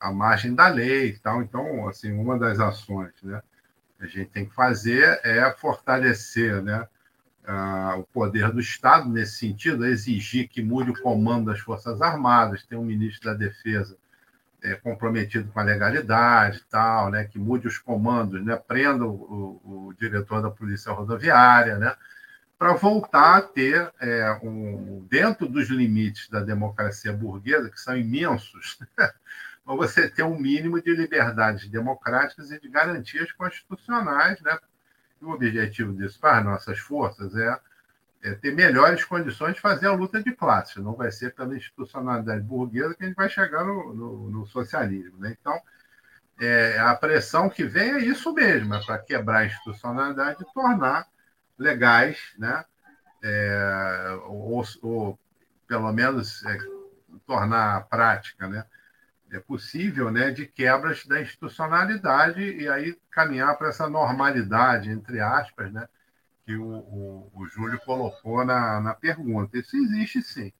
A margem da lei e tal. Então, assim, uma das ações, né? Que a gente tem que fazer é fortalecer, né? O poder do Estado nesse sentido, exigir que mude o comando das Forças Armadas, tem um ministro da Defesa é, comprometido com a legalidade tal, né, que mude os comandos, né, prenda o, o, o diretor da Polícia Rodoviária, né, para voltar a ter, é, um, dentro dos limites da democracia burguesa, que são imensos, você ter um mínimo de liberdades democráticas e de garantias constitucionais. Né? O objetivo disso para as nossas forças é é, ter melhores condições de fazer a luta de classes. Não vai ser pela institucionalidade burguesa que a gente vai chegar no, no, no socialismo. Né? Então, é, a pressão que vem é isso mesmo, é para quebrar a institucionalidade e tornar legais, né? É, ou, ou, pelo menos é, tornar a prática, né? É possível, né, de quebras da institucionalidade e aí caminhar para essa normalidade, entre aspas, né, que o, o, o Júlio colocou na, na pergunta. Isso existe sim.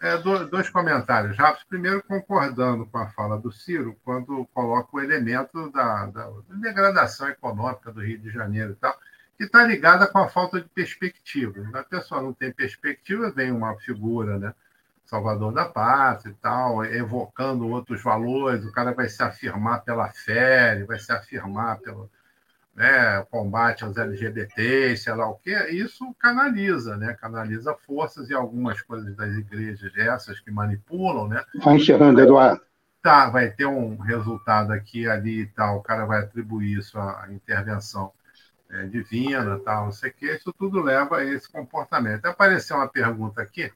É, dois comentários rápidos. Primeiro, concordando com a fala do Ciro, quando coloca o elemento da, da degradação econômica do Rio de Janeiro e tal, que está ligada com a falta de perspectiva. A pessoa não tem perspectiva, vem uma figura, né? Salvador da Pátria e tal, evocando outros valores, o cara vai se afirmar pela fé, vai se afirmar pelo, né, combate aos LGBT, sei lá o quê, isso canaliza, né? Canaliza forças e algumas coisas das igrejas, essas que manipulam, né? Vai encerrando, Eduardo. Tá, vai ter um resultado aqui, ali e tal, o cara vai atribuir isso à intervenção é, divina, tal, não sei o quê, isso tudo leva a esse comportamento. Apareceu uma pergunta aqui,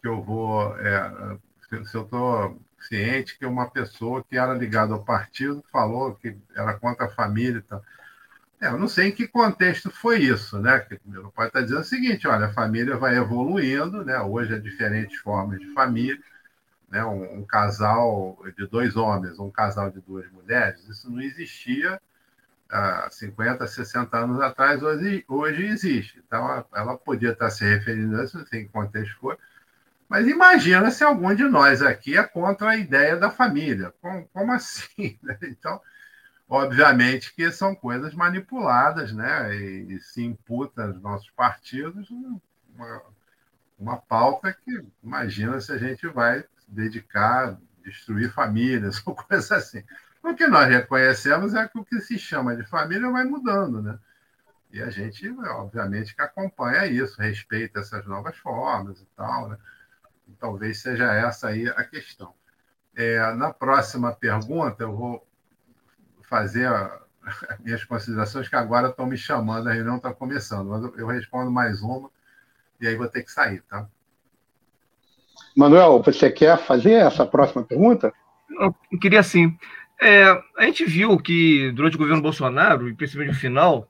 que eu vou. É, se eu estou ciente que uma pessoa que era ligada ao partido falou que era contra a família e tal. É, eu não sei em que contexto foi isso, né? Meu pai está dizendo o seguinte: olha, a família vai evoluindo, né? Hoje há diferentes formas de família, né? Um, um, casal de dois homens, um casal de duas mulheres, isso não existia há 50, 60 anos atrás, hoje, hoje existe. Então, ela podia estar se referindo a isso, não sei em que contexto foi, mas imagina se algum de nós aqui é contra a ideia da família. Como, como assim? Né? Então Obviamente que são coisas manipuladas, né? E, e se imputa aos nossos partidos uma, uma pauta que imagina se a gente vai dedicar, destruir famílias ou coisas assim. O que nós reconhecemos é que o que se chama de família vai mudando, né? E a gente, obviamente, que acompanha isso, respeita essas novas formas e tal, né? Talvez seja essa aí a questão. É, na próxima pergunta, eu vou fazer minhas considerações, que agora estão me chamando, a reunião está começando, mas eu respondo mais uma e aí vou ter que sair, tá? Manuel, você quer fazer essa próxima pergunta? Eu queria sim. É, a gente viu que durante o governo Bolsonaro, e principalmente no final,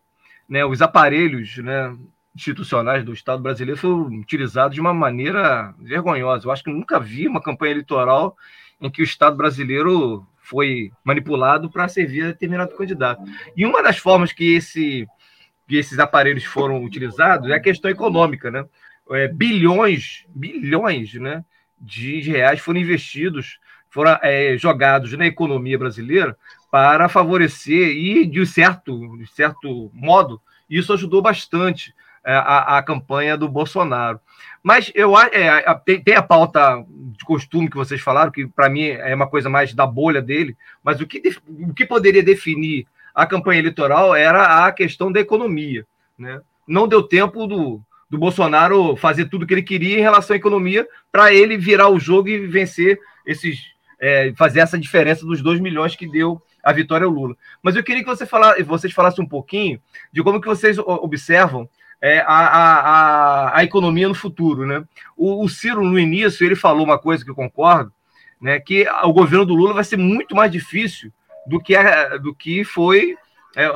né, os aparelhos né, institucionais do Estado brasileiro foram utilizados de uma maneira vergonhosa. Eu acho que nunca vi uma campanha eleitoral em que o Estado brasileiro foi manipulado para servir a determinado candidato. E uma das formas que, esse, que esses aparelhos foram utilizados é a questão econômica, né? É, bilhões, bilhões, né, de reais foram investidos, foram é, jogados na economia brasileira para favorecer e de certo, de certo modo isso ajudou bastante a, a campanha do Bolsonaro. Mas eu é, tem, tem, a pauta de costume que vocês falaram, que para mim é uma coisa mais da bolha dele, mas o que, o que poderia definir a campanha eleitoral era a questão da economia. Né? Não deu tempo do, do Bolsonaro fazer tudo o que ele queria em relação à economia para ele virar o jogo e vencer esses. É, fazer essa diferença dos 2 milhões que deu a vitória ao Lula. Mas eu queria que você fala, vocês falassem um pouquinho de como que vocês observam é, a, a, a, economia no futuro. Né? O, o, Ciro, no início, ele falou uma coisa que eu concordo, né, que o governo do Lula vai ser muito mais difícil do que, a, do que foi é,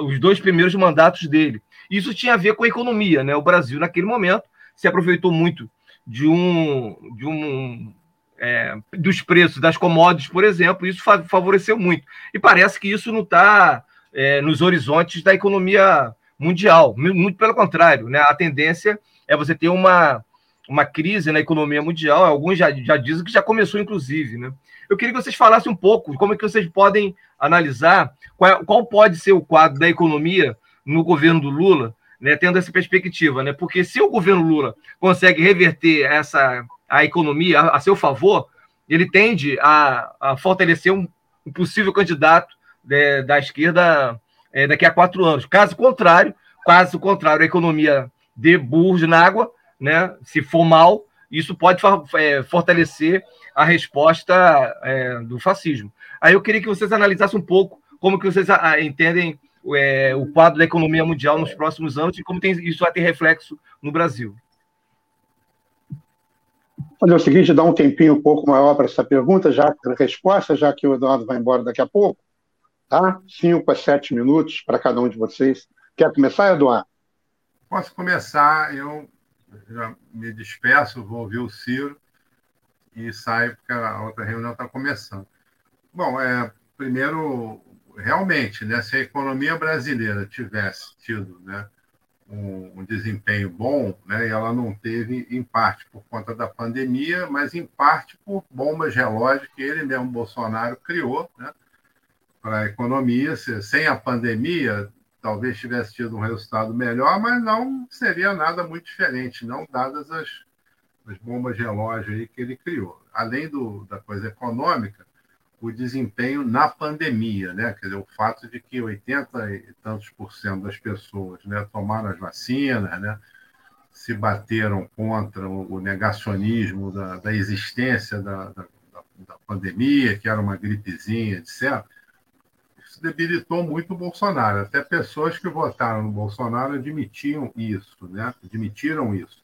os dois primeiros mandatos dele. Isso tinha a ver com a economia. Né? O Brasil, naquele momento, se aproveitou muito de um, de um é, dos preços das commodities, por exemplo, isso favoreceu muito. E parece que isso não está é, nos horizontes da economia mundial. Muito pelo contrário, né? A tendência é você ter uma, uma crise na economia mundial. Alguns já, já dizem que já começou, inclusive, né? Eu queria que vocês falassem um pouco como é que vocês podem analisar qual, qual pode ser o quadro da economia no governo do Lula, né, tendo essa perspectiva, né? Porque se o governo Lula consegue reverter essa a economia a, a seu favor, ele tende a, a fortalecer um, um possível candidato de, da esquerda é, daqui a quatro anos. Caso contrário, caso contrário, a economia dê burros na água, né? Se for mal, isso pode é, fortalecer a resposta é, do fascismo. Aí eu queria que vocês analisassem um pouco como que vocês entendem é, o quadro da economia mundial nos próximos anos e como tem, isso vai ter reflexo no Brasil. Fazer o seguinte, dar um tempinho um pouco maior para essa pergunta, já a resposta, já que o Eduardo vai embora daqui a pouco tá? Cinco a sete minutos para cada um de vocês. Quer começar, Eduardo? Posso começar. Eu já me despeço, vou ouvir o Ciro e saio porque a outra reunião está começando. Bom, é, primeiro, realmente, né, se a economia brasileira tivesse tido né, um, um, desempenho bom, né, e ela não teve, em parte por conta da pandemia, mas em parte por bombas relógio que ele mesmo, Bolsonaro, criou, né, para a economia. Sem a pandemia, talvez tivesse tido um resultado melhor, mas não seria nada muito diferente, não dadas as, as bombas de relógio aí que ele criou. Além do, da coisa econômica, o desempenho na pandemia, né? Quer dizer, o fato de que 80 e tantos por cento das pessoas né, tomaram as vacinas, né? se bateram contra o negacionismo da, da existência da, da, da pandemia, que era uma gripezinha, etc debilitou muito o Bolsonaro. Até pessoas que votaram no Bolsonaro admitiam isso, né? admitiram isso.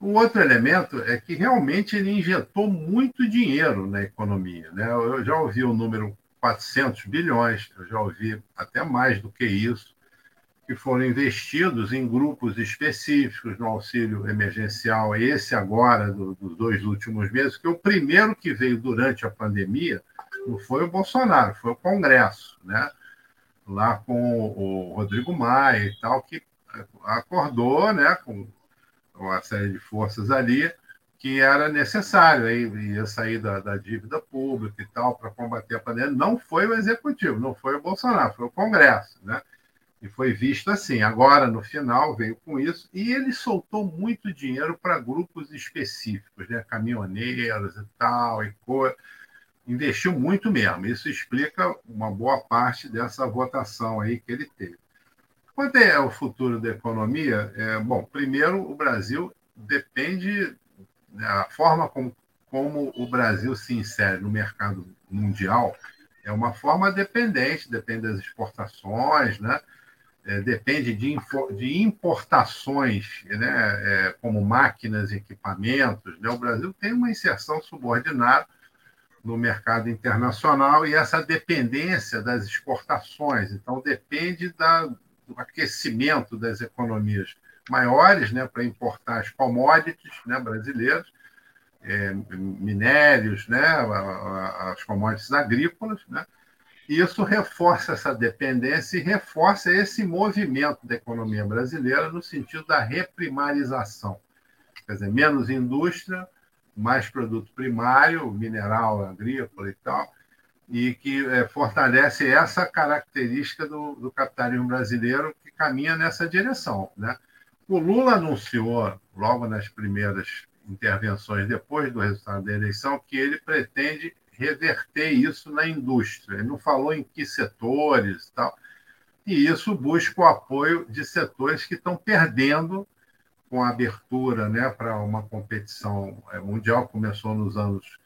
O outro elemento é que realmente ele injetou muito dinheiro na economia. Né? Eu já ouvi o número 400 bilhões, eu já ouvi até mais do que isso, que foram investidos em grupos específicos no auxílio emergencial, esse agora, do, dos dois últimos meses, que o primeiro que veio durante a pandemia não foi o Bolsonaro, foi o Congresso, né? lá com o Rodrigo Maia e tal, que acordou né, com uma série de forças ali que era necessário, aí ia sair da, da dívida pública e tal para combater a pandemia. Não foi o executivo, não foi o Bolsonaro, foi o Congresso, né? E foi visto assim. Agora, no final, veio com isso e ele soltou muito dinheiro para grupos específicos, né? Caminhoneiros e tal, e coisa investiu muito mesmo. Isso explica uma boa parte dessa votação aí que ele teve. Quanto é o futuro da economia? É, bom, primeiro, o Brasil depende da né, forma como, como o Brasil se insere no mercado mundial é uma forma dependente, depende das exportações, né? É, depende de, de, importações, né? É, como máquinas equipamentos. Né? O Brasil tem uma inserção subordinada no mercado internacional e essa dependência das exportações. Então, depende da, do aquecimento das economias maiores né, para importar as commodities né, brasileiras, é, minérios, né, as commodities agrícolas, né, e isso reforça essa dependência e reforça esse movimento da economia brasileira no sentido da reprimarização. Quer dizer, menos indústria, mais produto primário, mineral, agrícola e tal, e que é, fortalece essa característica do, do capitalismo brasileiro que caminha nessa direção. Né? O Lula anunciou, logo nas primeiras intervenções, depois do resultado da eleição, que ele pretende reverter isso na indústria. Ele não falou em que setores e tal. E isso busca o apoio de setores que estão perdendo com a abertura né, para uma competição é, mundial, começou nos anos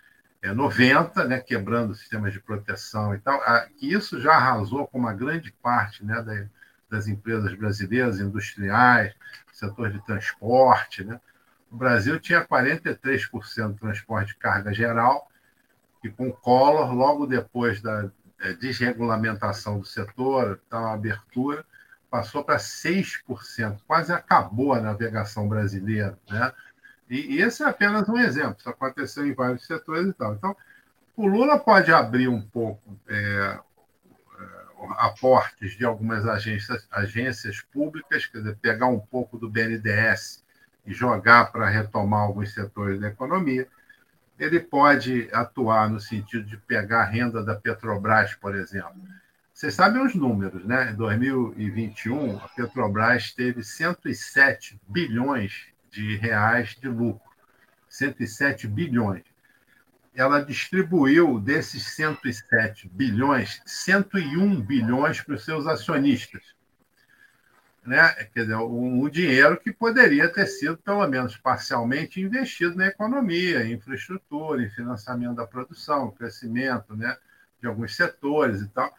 90, é, né, quebrando sistemas de proteção e tal, que isso já arrasou com uma grande parte né, das empresas brasileiras, industriais, setor de transporte. Né? O Brasil tinha 43% de transporte de carga geral, e com o Collor, logo depois da é, desregulamentação do setor, a abertura, passou para 6%, quase acabou a navegação brasileira. Né? E, esse é apenas um exemplo, isso aconteceu em vários setores e tal. Então, o Lula pode abrir um pouco é, aportes de algumas agências, agências públicas, quer dizer, pegar um pouco do BNDES e jogar para retomar alguns setores da economia. Ele pode atuar no sentido de pegar a renda da Petrobras, por exemplo. Vocês sabem os números, né? Em 2021, a Petrobras teve 107 bilhões de reais de lucro. 107 bilhões ela distribuiu desses 107 bilhões, 101 bilhões para os seus acionistas. Né? Quer dizer, um, dinheiro que poderia ter sido, pelo menos parcialmente, investido na economia, em infraestrutura, em financiamento da produção, crescimento né, de alguns setores e tal.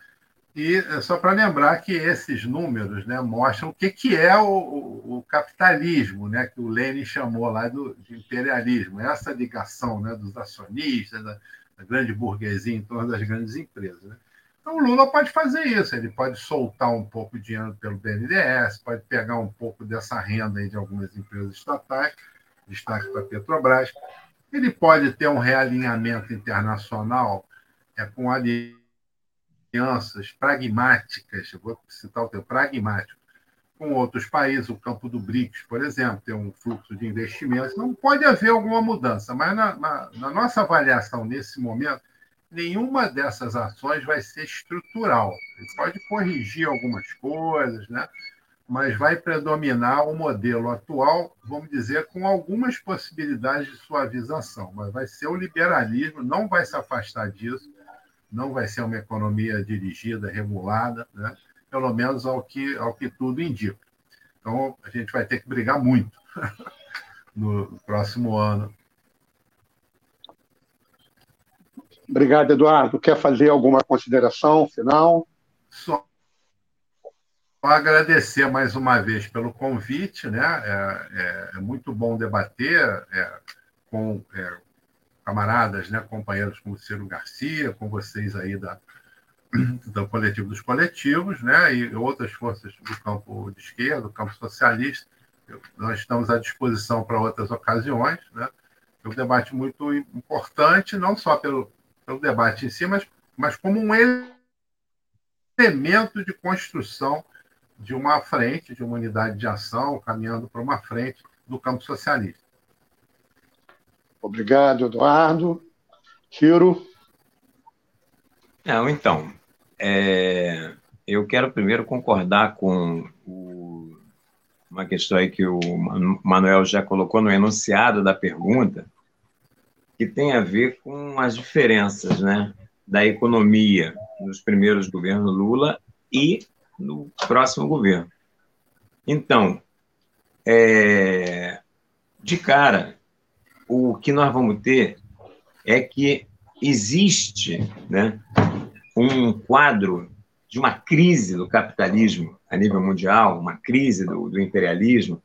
E é só para lembrar que esses números né, mostram o que, que é o, o, o, capitalismo, né, que o Lenin chamou lá do, de imperialismo, essa ligação né, dos acionistas, da, da, grande burguesia em torno das grandes empresas. Né? Então, o Lula pode fazer isso, ele pode soltar um pouco de dinheiro pelo BNDES, pode pegar um pouco dessa renda de algumas empresas estatais, destaque para a Petrobras, ele pode ter um realinhamento internacional é, com a alianças pragmáticas, vou citar o teu pragmático, com outros países, o campo do BRICS, por exemplo, tem um fluxo de investimentos, não pode haver alguma mudança, mas na, na, na nossa avaliação nesse momento, nenhuma dessas ações vai ser estrutural. Ele pode corrigir algumas coisas, né? mas vai predominar o modelo atual, vamos dizer, com algumas possibilidades de suavização, mas vai ser o liberalismo, não vai se afastar disso, não vai ser uma economia dirigida, regulada, né? pelo menos ao que, ao que tudo indica. Então, a gente vai ter que brigar muito no próximo ano. Obrigado, Eduardo. Quer fazer alguma consideração final? Só agradecer mais uma vez pelo convite, né? É, é, é muito bom debater é, com é, camaradas, né, companheiros como Ciro Garcia, com vocês aí da, do coletivo dos coletivos, né, e outras forças do campo de esquerda, do campo socialista. Nós estamos à disposição para outras ocasiões. Né. É um debate muito importante, não só pelo, pelo debate em si, mas, mas como um elemento de construção de uma frente, de uma unidade de ação, caminhando para uma frente do campo socialista. Obrigado, Eduardo. Ciro? Não, então, é, eu quero primeiro concordar com o, uma questão aí que o Manuel já colocou no enunciado da pergunta, que tem a ver com as diferenças né, da economia nos primeiros governos Lula e no próximo governo. Então, é, de cara, o que nós vamos ter é que existe né, um quadro de uma crise do capitalismo a nível mundial, uma crise do, do imperialismo,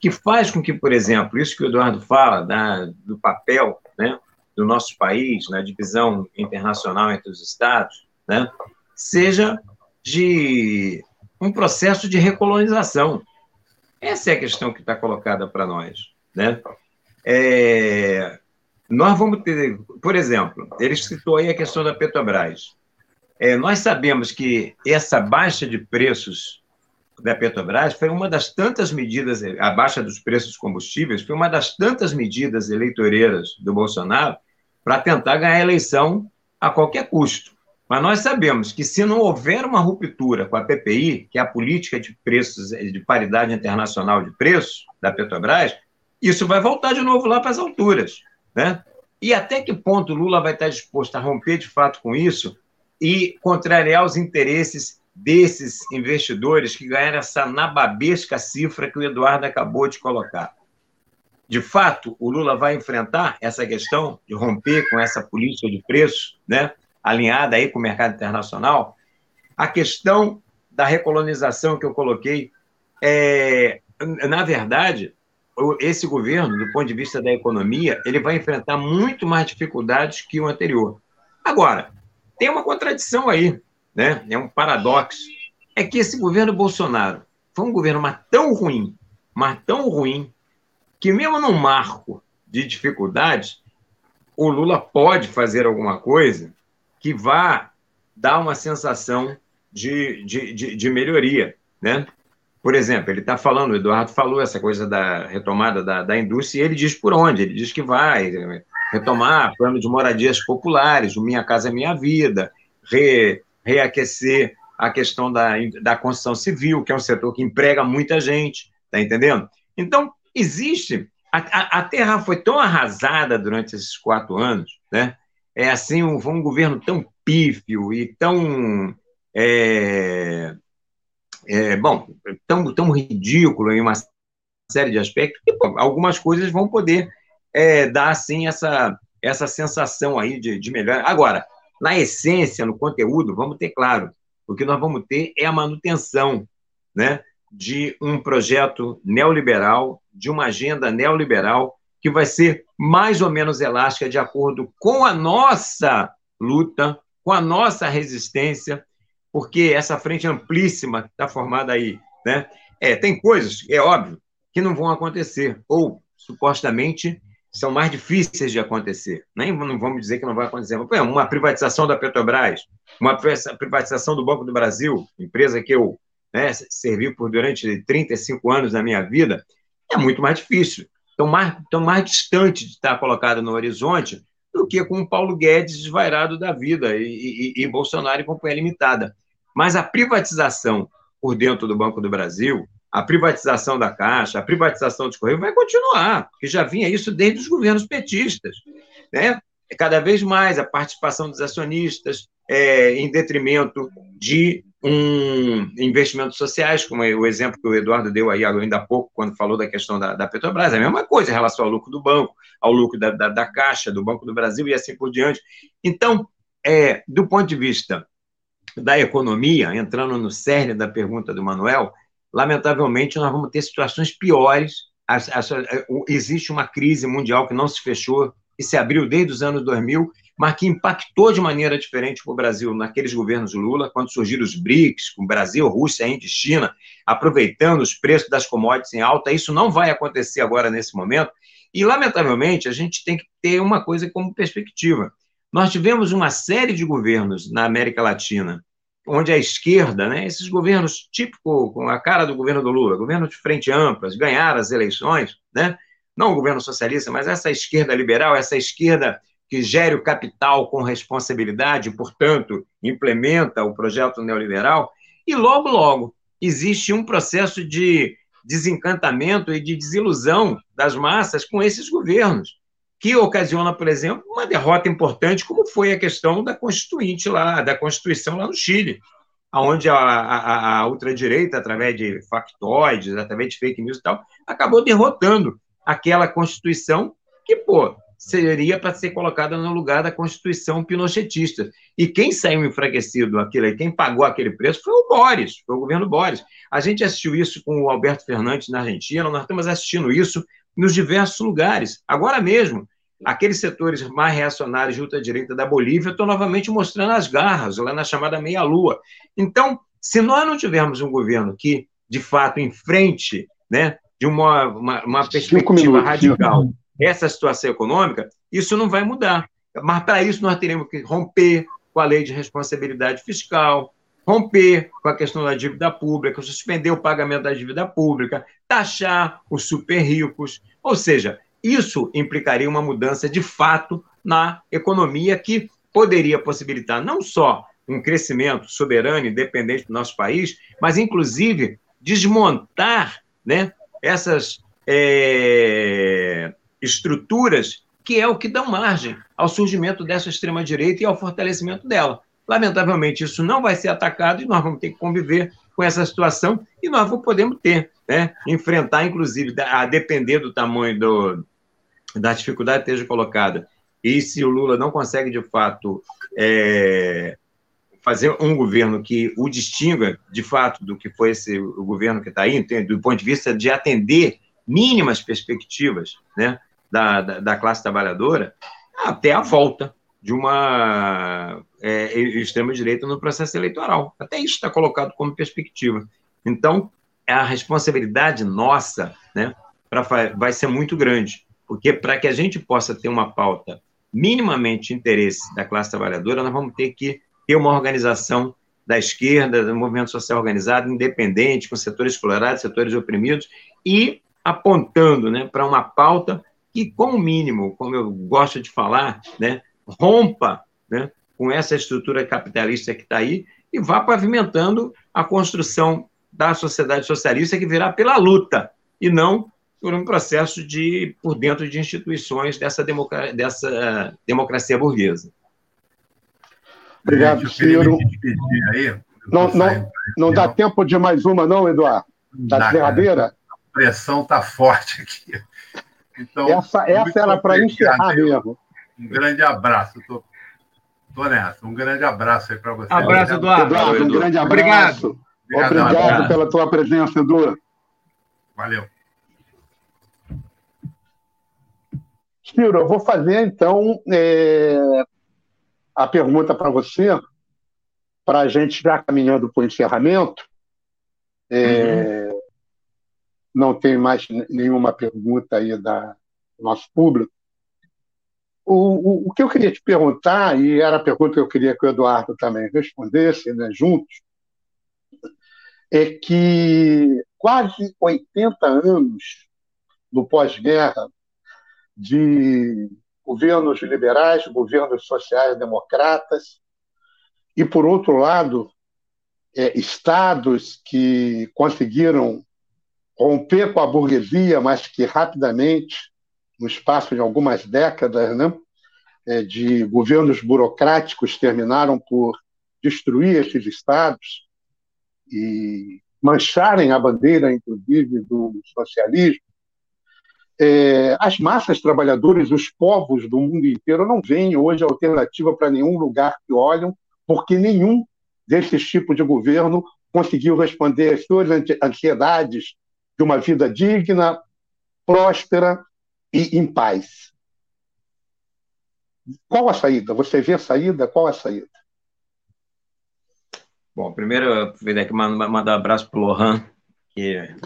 que faz com que, por exemplo, isso que o Eduardo fala da, do papel né, do nosso país na divisão internacional entre os Estados, né, seja de um processo de recolonização. Essa é a questão que está colocada para nós. Né? É, nós vamos ter, por exemplo, ele citou aí a questão da Petrobras. É, nós sabemos que essa baixa de preços da Petrobras foi uma das tantas medidas, a baixa dos preços combustíveis foi uma das tantas medidas eleitoreiras do Bolsonaro para tentar ganhar a eleição a qualquer custo. Mas nós sabemos que se não houver uma ruptura com a PPI, que é a política de preços de paridade internacional de preços da Petrobras, isso vai voltar de novo lá para as alturas, né? E até que ponto Lula vai estar disposto a romper de fato com isso e contrariar os interesses desses investidores que ganharam essa nababesca cifra que o Eduardo acabou de colocar. De fato, o Lula vai enfrentar essa questão de romper com essa política de preços, né, alinhada aí com o mercado internacional. A questão da recolonização que eu coloquei, é, na verdade, esse governo, do ponto de vista da economia, ele vai enfrentar muito mais dificuldades que o anterior. Agora, tem uma contradição aí né? é um paradoxo, é que esse governo Bolsonaro foi um governo mas tão ruim, mas tão ruim, que mesmo num marco de dificuldades, o Lula pode fazer alguma coisa que vá dar uma sensação de, de, de, de melhoria, né? Por exemplo, ele está falando, o Eduardo falou essa coisa da retomada da, da indústria, e ele diz por onde, ele diz que vai retomar plano de moradias populares, o Minha Casa Minha Vida, re, reaquecer a questão da, da construção civil, que é um setor que emprega muita gente, tá entendendo? Então, existe. A, a, a terra foi tão arrasada durante esses quatro anos, né? É assim, um, foi um governo tão pífio e tão. É, é, bom, tão, tão ridículo em uma série de aspectos, que algumas coisas vão poder é, dar, assim, essa, essa sensação aí de, de melhor. Agora, na essência, no conteúdo, vamos ter claro, o que nós vamos ter é a manutenção né, de um projeto neoliberal, de uma agenda neoliberal, que vai ser mais ou menos elástica de acordo com a nossa luta, com a nossa resistência, porque essa frente amplíssima que está formada aí, né? É, tem coisas, é óbvio, que não vão acontecer, ou supostamente são mais difíceis de acontecer. Nem não vamos dizer que não vai acontecer. Uma privatização da Petrobras, uma privatização do Banco do Brasil, empresa que eu né, servi por durante 35 anos da minha vida, é muito mais difícil. Estão mais, estão mais distante de estar colocada no horizonte do que com o Paulo Guedes desvairado da vida e, e, e Bolsonaro e companhia limitada. Mas a privatização por dentro do Banco do Brasil, a privatização da Caixa, a privatização dos Correios vai continuar, porque já vinha isso desde os governos petistas. Né? Cada vez mais a participação dos acionistas é, em detrimento de um investimentos sociais, como é o exemplo que o Eduardo deu aí ainda há pouco, quando falou da questão da, da Petrobras, é a mesma coisa em relação ao lucro do banco, ao lucro da, da, da Caixa, do Banco do Brasil e assim por diante. Então, é, do ponto de vista da economia, entrando no cerne da pergunta do Manuel, lamentavelmente, nós vamos ter situações piores. existe uma crise mundial que não se fechou, que se abriu desde os anos 2000, mas que impactou de maneira diferente para o Brasil naqueles governos Lula, quando surgiram os BRICS, com Brasil, Rússia, Índia e China, aproveitando os preços das commodities em alta. Isso não vai acontecer agora nesse momento. E, lamentavelmente, a gente tem que ter uma coisa como perspectiva. Nós tivemos uma série de governos na América Latina onde a esquerda, né, esses governos típicos, com a cara do governo do Lula, governo de frente amplas, ganharam as eleições, né, não o governo socialista, mas essa esquerda liberal, essa esquerda que gere o capital com responsabilidade, portanto, implementa o projeto neoliberal, e logo, logo, existe um processo de desencantamento e de desilusão das massas com esses governos que ocasiona, por exemplo, uma derrota importante, como foi a questão da Constituinte lá, da Constituição lá no Chile, onde a, a, a ultradireita, através de factoides, através de fake news e tal, acabou derrotando aquela Constituição que, pô, seria para ser colocada no lugar da Constituição pinochetista. E quem saiu enfraquecido aquele, quem pagou aquele preço foi o Boris, foi o governo Boris. A gente assistiu isso com o Alberto Fernandes na Argentina, nós estamos assistindo isso nos diversos lugares. Agora mesmo, aqueles setores mais reacionários de ultradireita da Bolívia estão novamente mostrando as garras, lá na chamada meia-lua. Então, se nós não tivermos um governo que, de fato, enfrente, né, de uma, uma, uma perspectiva radical, essa situação econômica, isso não vai mudar. Mas, para isso, nós teremos que romper com a lei de responsabilidade fiscal, romper com a questão da dívida pública, suspender o pagamento da dívida pública, taxar os super ricos. Ou seja, isso implicaria uma mudança de fato na economia que poderia possibilitar não só um crescimento soberano e independente do nosso país, mas inclusive desmontar né, essas é, estruturas que é o que dão margem ao surgimento dessa extrema-direita e ao fortalecimento dela. Lamentavelmente, isso não vai ser atacado e nós vamos ter que conviver com essa situação e nós podemos ter, né, enfrentar, inclusive, a depender do tamanho do, da dificuldade que esteja colocada. E se o Lula não consegue, de fato, é, fazer um governo que o distinga, de fato, do que foi esse, o governo que está aí, do ponto de vista de atender mínimas perspectivas né, da, da, da classe trabalhadora, até a volta de uma é, extrema-direita no processo eleitoral. Até isso está colocado como perspectiva. Então, a responsabilidade nossa né, pra, vai ser muito grande. Porque para que a gente possa ter uma pauta minimamente interesse da classe trabalhadora, nós vamos ter que ter uma organização da esquerda, do movimento social organizado, independente, com setores explorados, setores oprimidos, e apontando né, para uma pauta que, como mínimo, como eu gosto de falar, né, rompa né, com essa estrutura capitalista que está aí e vá pavimentando a construção da sociedade socialista que virá pela luta e não por um processo de por dentro de instituições dessa, democracia, dessa democracia burguesa. Obrigado, Ciro. Não, não, não dá tempo de mais uma, não, Eduardo? Da derradeira? A pressão está forte aqui. Então, essa essa era para encerrar mesmo. Um grande abraço. Tô, tô nessa. Um grande abraço aí para você. Abraço, Eduardo. Eduardo. Um grande abraço. Obrigado. Obrigado, Obrigado pela tua presença, Edu. Valeu. Ciro, eu vou fazer então é, a pergunta para você, para a gente já caminhando para o encerramento. É, uhum. Não tem mais nenhuma pergunta aí da, do nosso público. O, o, o, que eu queria te perguntar, e era a pergunta que eu queria que o Eduardo também respondesse, né, juntos, é que quase 80 anos do pós-guerra, de governos liberais, governos sociais-democratas, e, por outro lado, é, estados que conseguiram romper com a burguesia, mas que rapidamente, no espaço de algumas décadas, né, é, de governos burocráticos, terminaram por destruir esses estados e mancharem a bandeira, inclusive, do socialismo. É, as massas trabalhadoras, os povos do mundo inteiro não veem hoje alternativa para nenhum lugar que olham, porque nenhum desses tipos de governo conseguiu responder às suas ansiedades de uma vida digna, próspera e em paz. Qual a saída? Você vê a saída? Qual a saída? Bom, primeiro, eu aqui mandar um abraço para o Lohan, que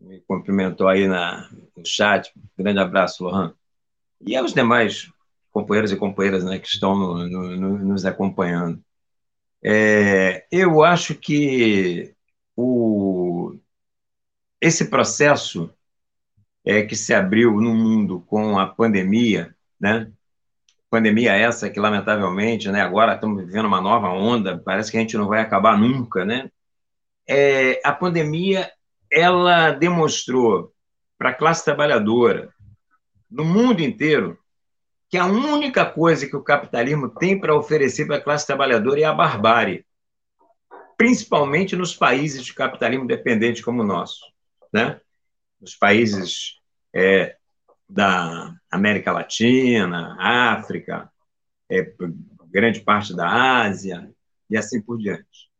me cumprimentou aí na, no chat. Grande abraço, Lohan. E aos demais companheiros e companheiras né, que estão no, no, no, nos acompanhando. É, eu acho que o, esse processo é, que se abriu no mundo com a pandemia, né? Pandemia essa que, lamentavelmente, né, agora estamos vivendo uma nova onda, parece que a gente não vai acabar nunca, né? É, a pandemia ela demonstrou para a classe trabalhadora no mundo inteiro que a única coisa que o capitalismo tem para oferecer para a classe trabalhadora é a barbárie, principalmente nos países de capitalismo dependente como o nosso, né? Nos países é, da América Latina, África, é, grande parte da Ásia e assim por diante.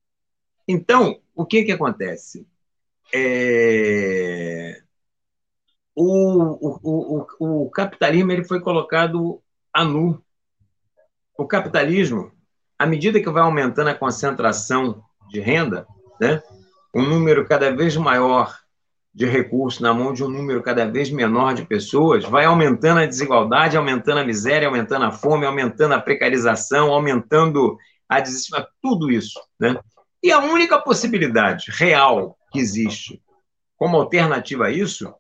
Então, o que, que acontece? É... O, o, o, o capitalismo ele foi colocado a nu. O capitalismo, à medida que vai aumentando a concentração de renda, né, um número cada vez maior de recursos na mão de um número cada vez menor de pessoas, vai aumentando a desigualdade, aumentando a miséria, aumentando a fome, aumentando a precarização, aumentando a desesperança, tudo isso. Né? E a única possibilidade real que existe como alternativa a isso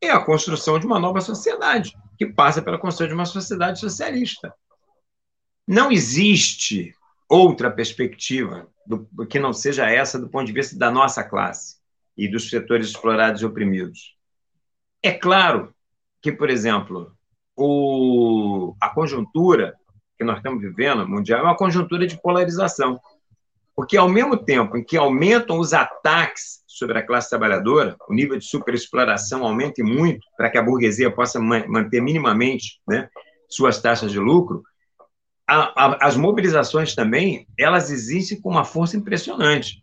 é a construção de uma nova sociedade, que passa pela construção de uma sociedade socialista. Não existe outra perspectiva do, que não seja essa do ponto de vista da nossa classe e dos setores explorados e oprimidos. É claro que, por exemplo, o, a conjuntura que nós estamos vivendo mundial é uma conjuntura de polarização. Porque, ao mesmo tempo em que aumentam os ataques sobre a classe trabalhadora, o nível de superexploração aumenta muito para que a burguesia possa manter minimamente né, suas taxas de lucro, a, a, as mobilizações também elas existem com uma força impressionante.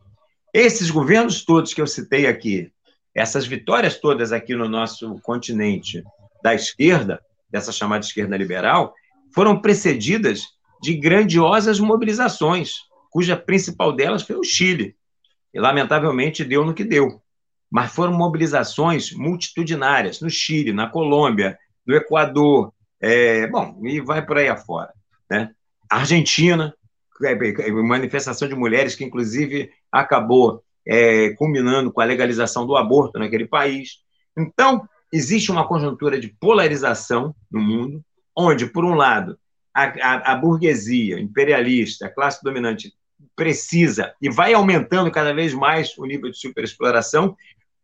Esses governos todos que eu citei aqui, essas vitórias todas aqui no nosso continente da esquerda, dessa chamada esquerda liberal, foram precedidas de grandiosas mobilizações, cuja principal delas foi o Chile. E, lamentavelmente, deu no que deu. Mas foram mobilizações multitudinárias no Chile, na Colômbia, no Equador, é, bom, e vai por aí afora. Né? Argentina, manifestação de mulheres que, inclusive, acabou é, culminando com a legalização do aborto naquele país. Então, existe uma conjuntura de polarização no mundo, onde, por um lado, a, a, a burguesia imperialista, a classe dominante, precisa e vai aumentando cada vez mais o nível de superexploração.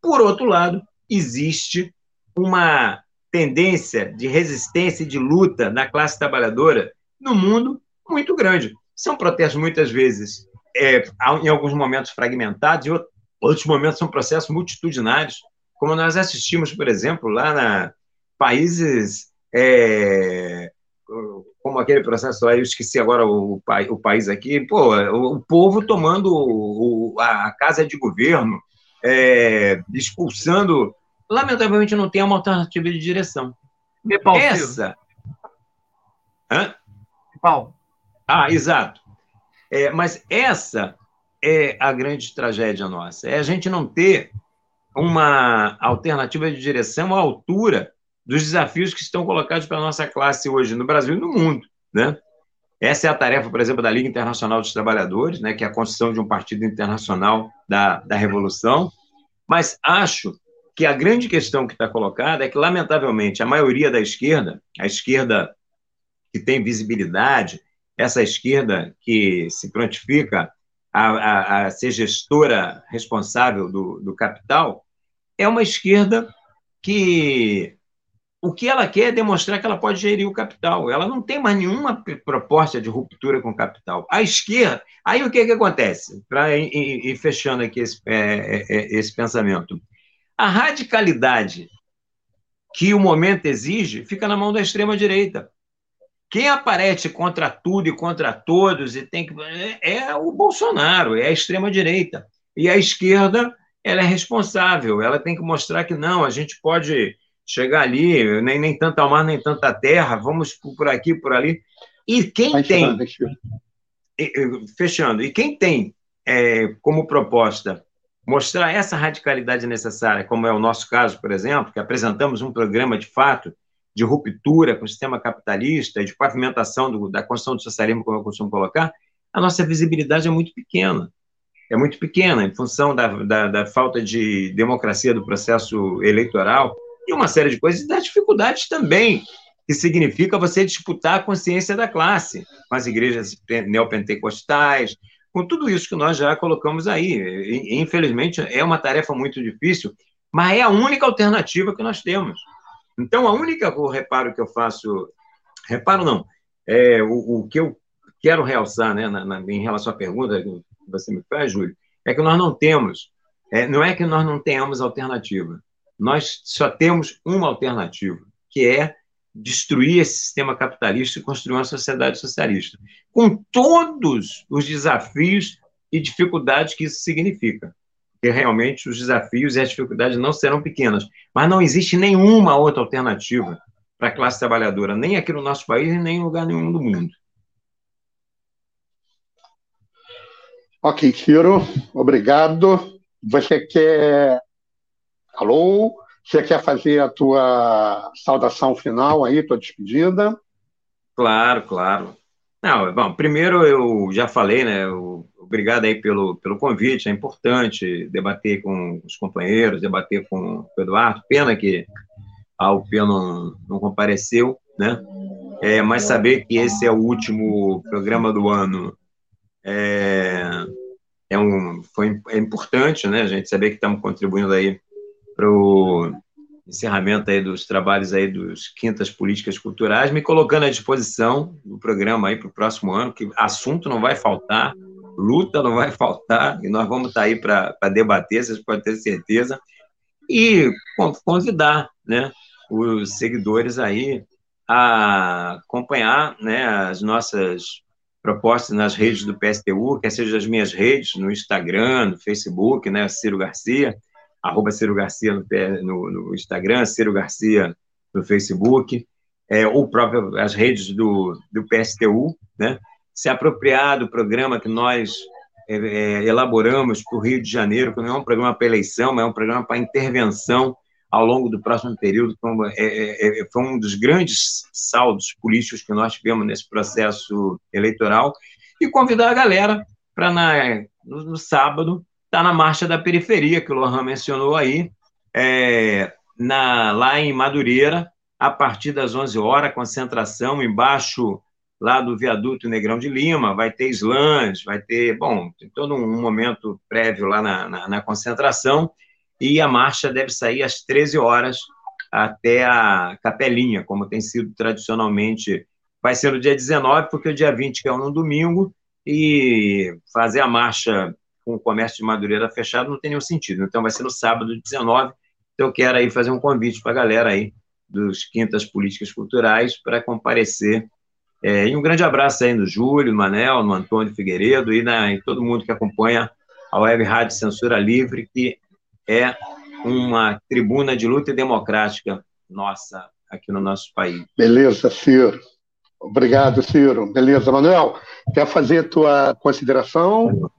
Por outro lado, existe uma tendência de resistência e de luta na classe trabalhadora no mundo muito grande. São protestos muitas vezes, é, em alguns momentos fragmentados, e outros momentos são processos multitudinários, como nós assistimos, por exemplo, lá na países é, como aquele processo aí, eu esqueci agora o, o país aqui, pô, o, o povo tomando o, a casa de governo, é, expulsando. Lamentavelmente não tem uma alternativa de direção. Nepal, Essa. Hã? Nepal. Ah, exato. É, mas essa é a grande tragédia nossa. É a gente não ter uma alternativa de direção à altura dos desafios que estão colocados para a nossa classe hoje no Brasil e no mundo. Né? Essa é a tarefa, por exemplo, da Liga Internacional dos Trabalhadores, né, que é a construção de um partido internacional da, da revolução. Mas acho que a grande questão que está colocada é que, lamentavelmente, a maioria da esquerda, a esquerda que tem visibilidade, essa esquerda que se prontifica a, a, a ser gestora responsável do, do capital, é uma esquerda que o que ela quer é demonstrar que ela pode gerir o capital. Ela não tem mais nenhuma proposta de ruptura com o capital. A esquerda. Aí o que, que acontece? Para ir, fechando aqui esse, é, é, é, esse pensamento. A radicalidade que o momento exige fica na mão da extrema-direita. Quem aparece contra tudo e contra todos e tem que é, é o Bolsonaro, é a extrema direita. E a esquerda, ela é responsável, ela tem que mostrar que não, a gente pode chegar ali, nem, nem tanta mar, nem tanta terra, vamos por aqui, por ali. E quem Vai tem fechando, e quem tem é, como proposta mostrar essa radicalidade necessária, como é o nosso caso, por exemplo, que apresentamos um programa de fato de ruptura com o sistema capitalista, de pavimentação do, da construção do socialismo, como eu costumo colocar, a nossa visibilidade é muito pequena. É muito pequena, em função da, da, da falta de democracia do processo eleitoral e uma série de coisas, e das dificuldades também, que significa você disputar a consciência da classe, com as igrejas neopentecostais, com tudo isso que nós já colocamos aí. Infelizmente, é uma tarefa muito difícil, mas é a única alternativa que nós temos. Então, a única o reparo que eu faço, reparo não, é o, o que eu quero realçar, né, na, na, em relação à pergunta que você me faz, Júlio, é que nós não temos, é, não é que nós não tenhamos alternativa, nós só temos uma alternativa, que é destruir esse sistema capitalista e construir uma sociedade socialista, com todos os desafios e dificuldades que isso significa. Porque realmente os desafios e as dificuldades não serão pequenas, mas não existe nenhuma outra alternativa para a classe trabalhadora, nem aqui no nosso país, nem em lugar nenhum do mundo. Ok, Ciro, obrigado. Você quer. Alô? Você quer fazer a tua saudação final aí, tua despedida? Claro, claro. Não, bom, primeiro eu já falei, né? Obrigado aí pelo, pelo convite, é importante debater com os companheiros, debater com o Eduardo. Pena que a UP não, não compareceu, né? É, mas saber que esse é o último programa do ano é, é, um, foi, é importante, né, gente saber que estamos contribuindo aí para o encerramento aí dos trabalhos aí dos quintas políticas culturais, me colocando à disposição do programa aí para o próximo ano, que assunto não vai faltar, luta não vai faltar, e nós vamos estar tá aí para debater, vocês podem ter certeza, e convidar né, os seguidores aí a acompanhar né, as nossas propostas nas redes do PSTU, quer seja as minhas redes, no Instagram, no Facebook, né, Ciro Garcia, arroba Ciro Garcia no, no, no Instagram, Ciro Garcia no Facebook, é, ou próprio as redes do, do PSTU, né, se apropriar do programa que nós é, é, elaboramos para o Rio de Janeiro, que não é um programa para eleição, mas é um programa para intervenção ao longo do próximo período, foi, é, é, é, foi um dos grandes saldos políticos que nós tivemos nesse processo eleitoral, e convidar a galera para, no, no, sábado, estar tá na Marcha da Periferia, que o Lohan mencionou aí, é, na, lá em Madureira, a partir das 11 horas, concentração embaixo lá do viaduto Negrão de Lima, vai ter slams, vai ter, bom, tem todo um momento prévio lá na, na, na concentração, e a marcha deve sair às 13 horas até a Capelinha, como tem sido tradicionalmente. Vai ser no dia 19, porque o dia 20, que é um domingo, e fazer a marcha com o comércio de Madureira fechado não tem nenhum sentido. Então, vai ser no sábado, 19. Então, eu quero aí fazer um convite para a galera aí dos Quintas Políticas Culturais para comparecer. É, e um grande abraço aí no Júlio, no Manel, no Antônio Figueiredo e na, em todo mundo que acompanha a Web Rádio Censura Livre, que é uma tribuna de luta democrática nossa aqui no nosso país. Beleza, Ciro. Obrigado, Ciro. Beleza, Manuel. Quer fazer tua consideração?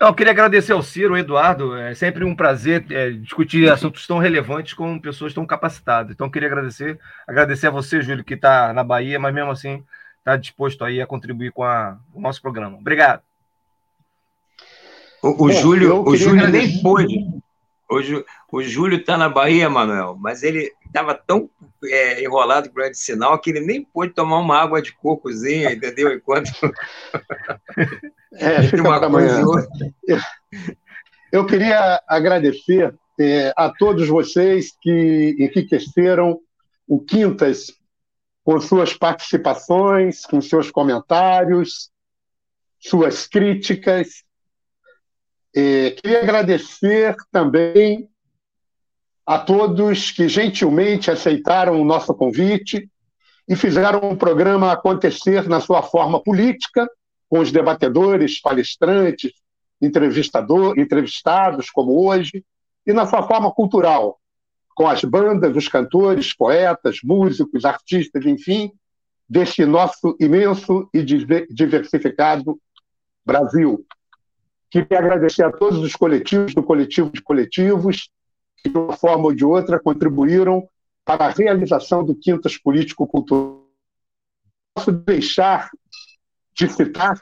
Eu queria agradecer ao Ciro, ao Eduardo. É sempre um prazer é, discutir assuntos tão relevantes com pessoas tão capacitadas. Então, queria agradecer. Agradecer a você, Júlio, que está na Bahia, mas mesmo assim está disposto aí a contribuir com a, o nosso programa. Obrigado. O, o é, Júlio, o Júlio nem pôde. O, o Júlio está na Bahia, Manuel, mas ele estava tão é, enrolado com o de sinal que ele nem pôde tomar uma água de cocozinha, entendeu? Enquanto. É, fica uma amanhã. Eu, eu queria agradecer é, a todos vocês que enriqueceram o Quintas com suas participações, com seus comentários, suas críticas é, queria agradecer também a todos que gentilmente aceitaram o nosso convite e fizeram um programa acontecer na sua forma política, com os debatedores, palestrantes, entrevistador, entrevistados, como hoje, e na sua forma cultural, com as bandas, os cantores, poetas, músicos, artistas, enfim, deste nosso imenso e diversificado Brasil. Queria agradecer a todos os coletivos do coletivo de coletivos que, de uma forma ou de outra, contribuíram para a realização do Quintas Político-Cultural. Posso deixar de citar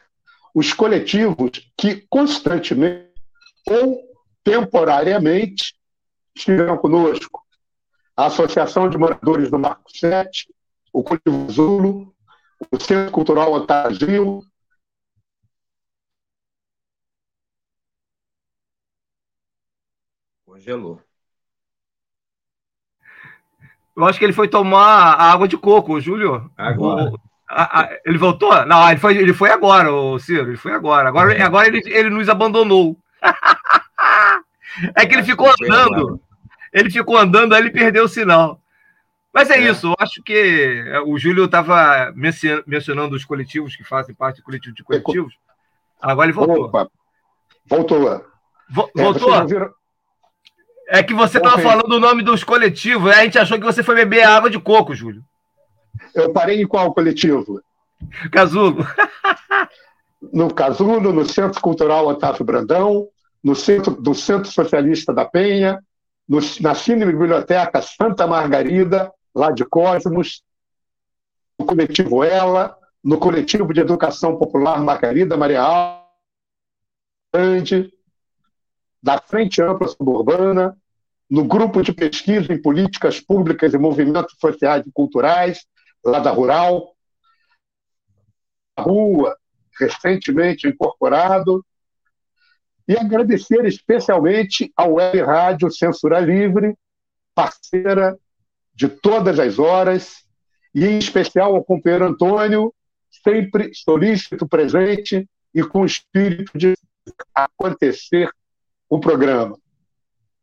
os coletivos que constantemente ou temporariamente estiveram conosco. A Associação de Moradores do Marco 7, o Coletivo Zulo, o Centro Cultural Otávio, Congelou. Eu acho que ele foi tomar a água de coco, Júlio. Agora. O, a, a, ele voltou? Não, ele foi, ele foi agora, o Ciro. Ele foi agora. Agora, uhum. agora ele, ele nos abandonou. é que ele ficou andando. Ele ficou andando, aí ele perdeu o sinal. Mas é, é, isso, eu acho que é, o Júlio estava mencionando os coletivos que fazem parte do coletivo de coletivos. Agora ele voltou. Opa, voltou. Vo é, voltou? Viram... É que você estava falando o nome dos coletivos, a gente achou que você foi beber água de coco, Júlio. Eu parei em qual coletivo? Casulo. no Casulo, no Centro Cultural Otávio Brandão, no Centro, do Centro Socialista da Penha, no, na Cine Biblioteca Santa Margarida, lá de Cosmos, no coletivo Ela, no coletivo de educação popular Margarida Maria Grande, da Frente Ampla Suburbana, no grupo de pesquisa em políticas públicas e movimentos sociais e culturais, lá da Rural, rua, recentemente incorporado, e agradecer especialmente ao Web Rádio Censura Livre, parceira de todas as horas, e em especial ao companheiro Antônio, sempre solícito, presente e com espírito de acontecer o programa.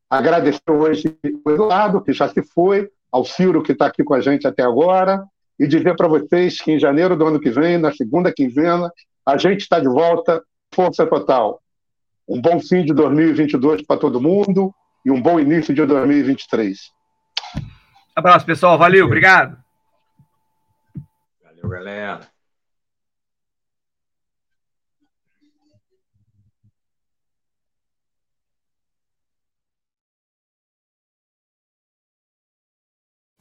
Agradecer hoje o Eduardo, que já se foi, ao Ciro, que está aqui com a gente até agora, e dizer para vocês que em janeiro do ano que vem, na segunda quinzena, a gente está de volta, força total. Um bom fim de 2022 para todo mundo e um bom início de 2023. Abraço, pessoal. Valeu, obrigado. Valeu, galera.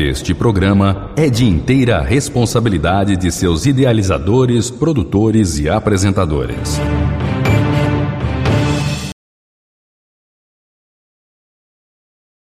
Este programa é de inteira responsabilidade de seus idealizadores, produtores e apresentadores.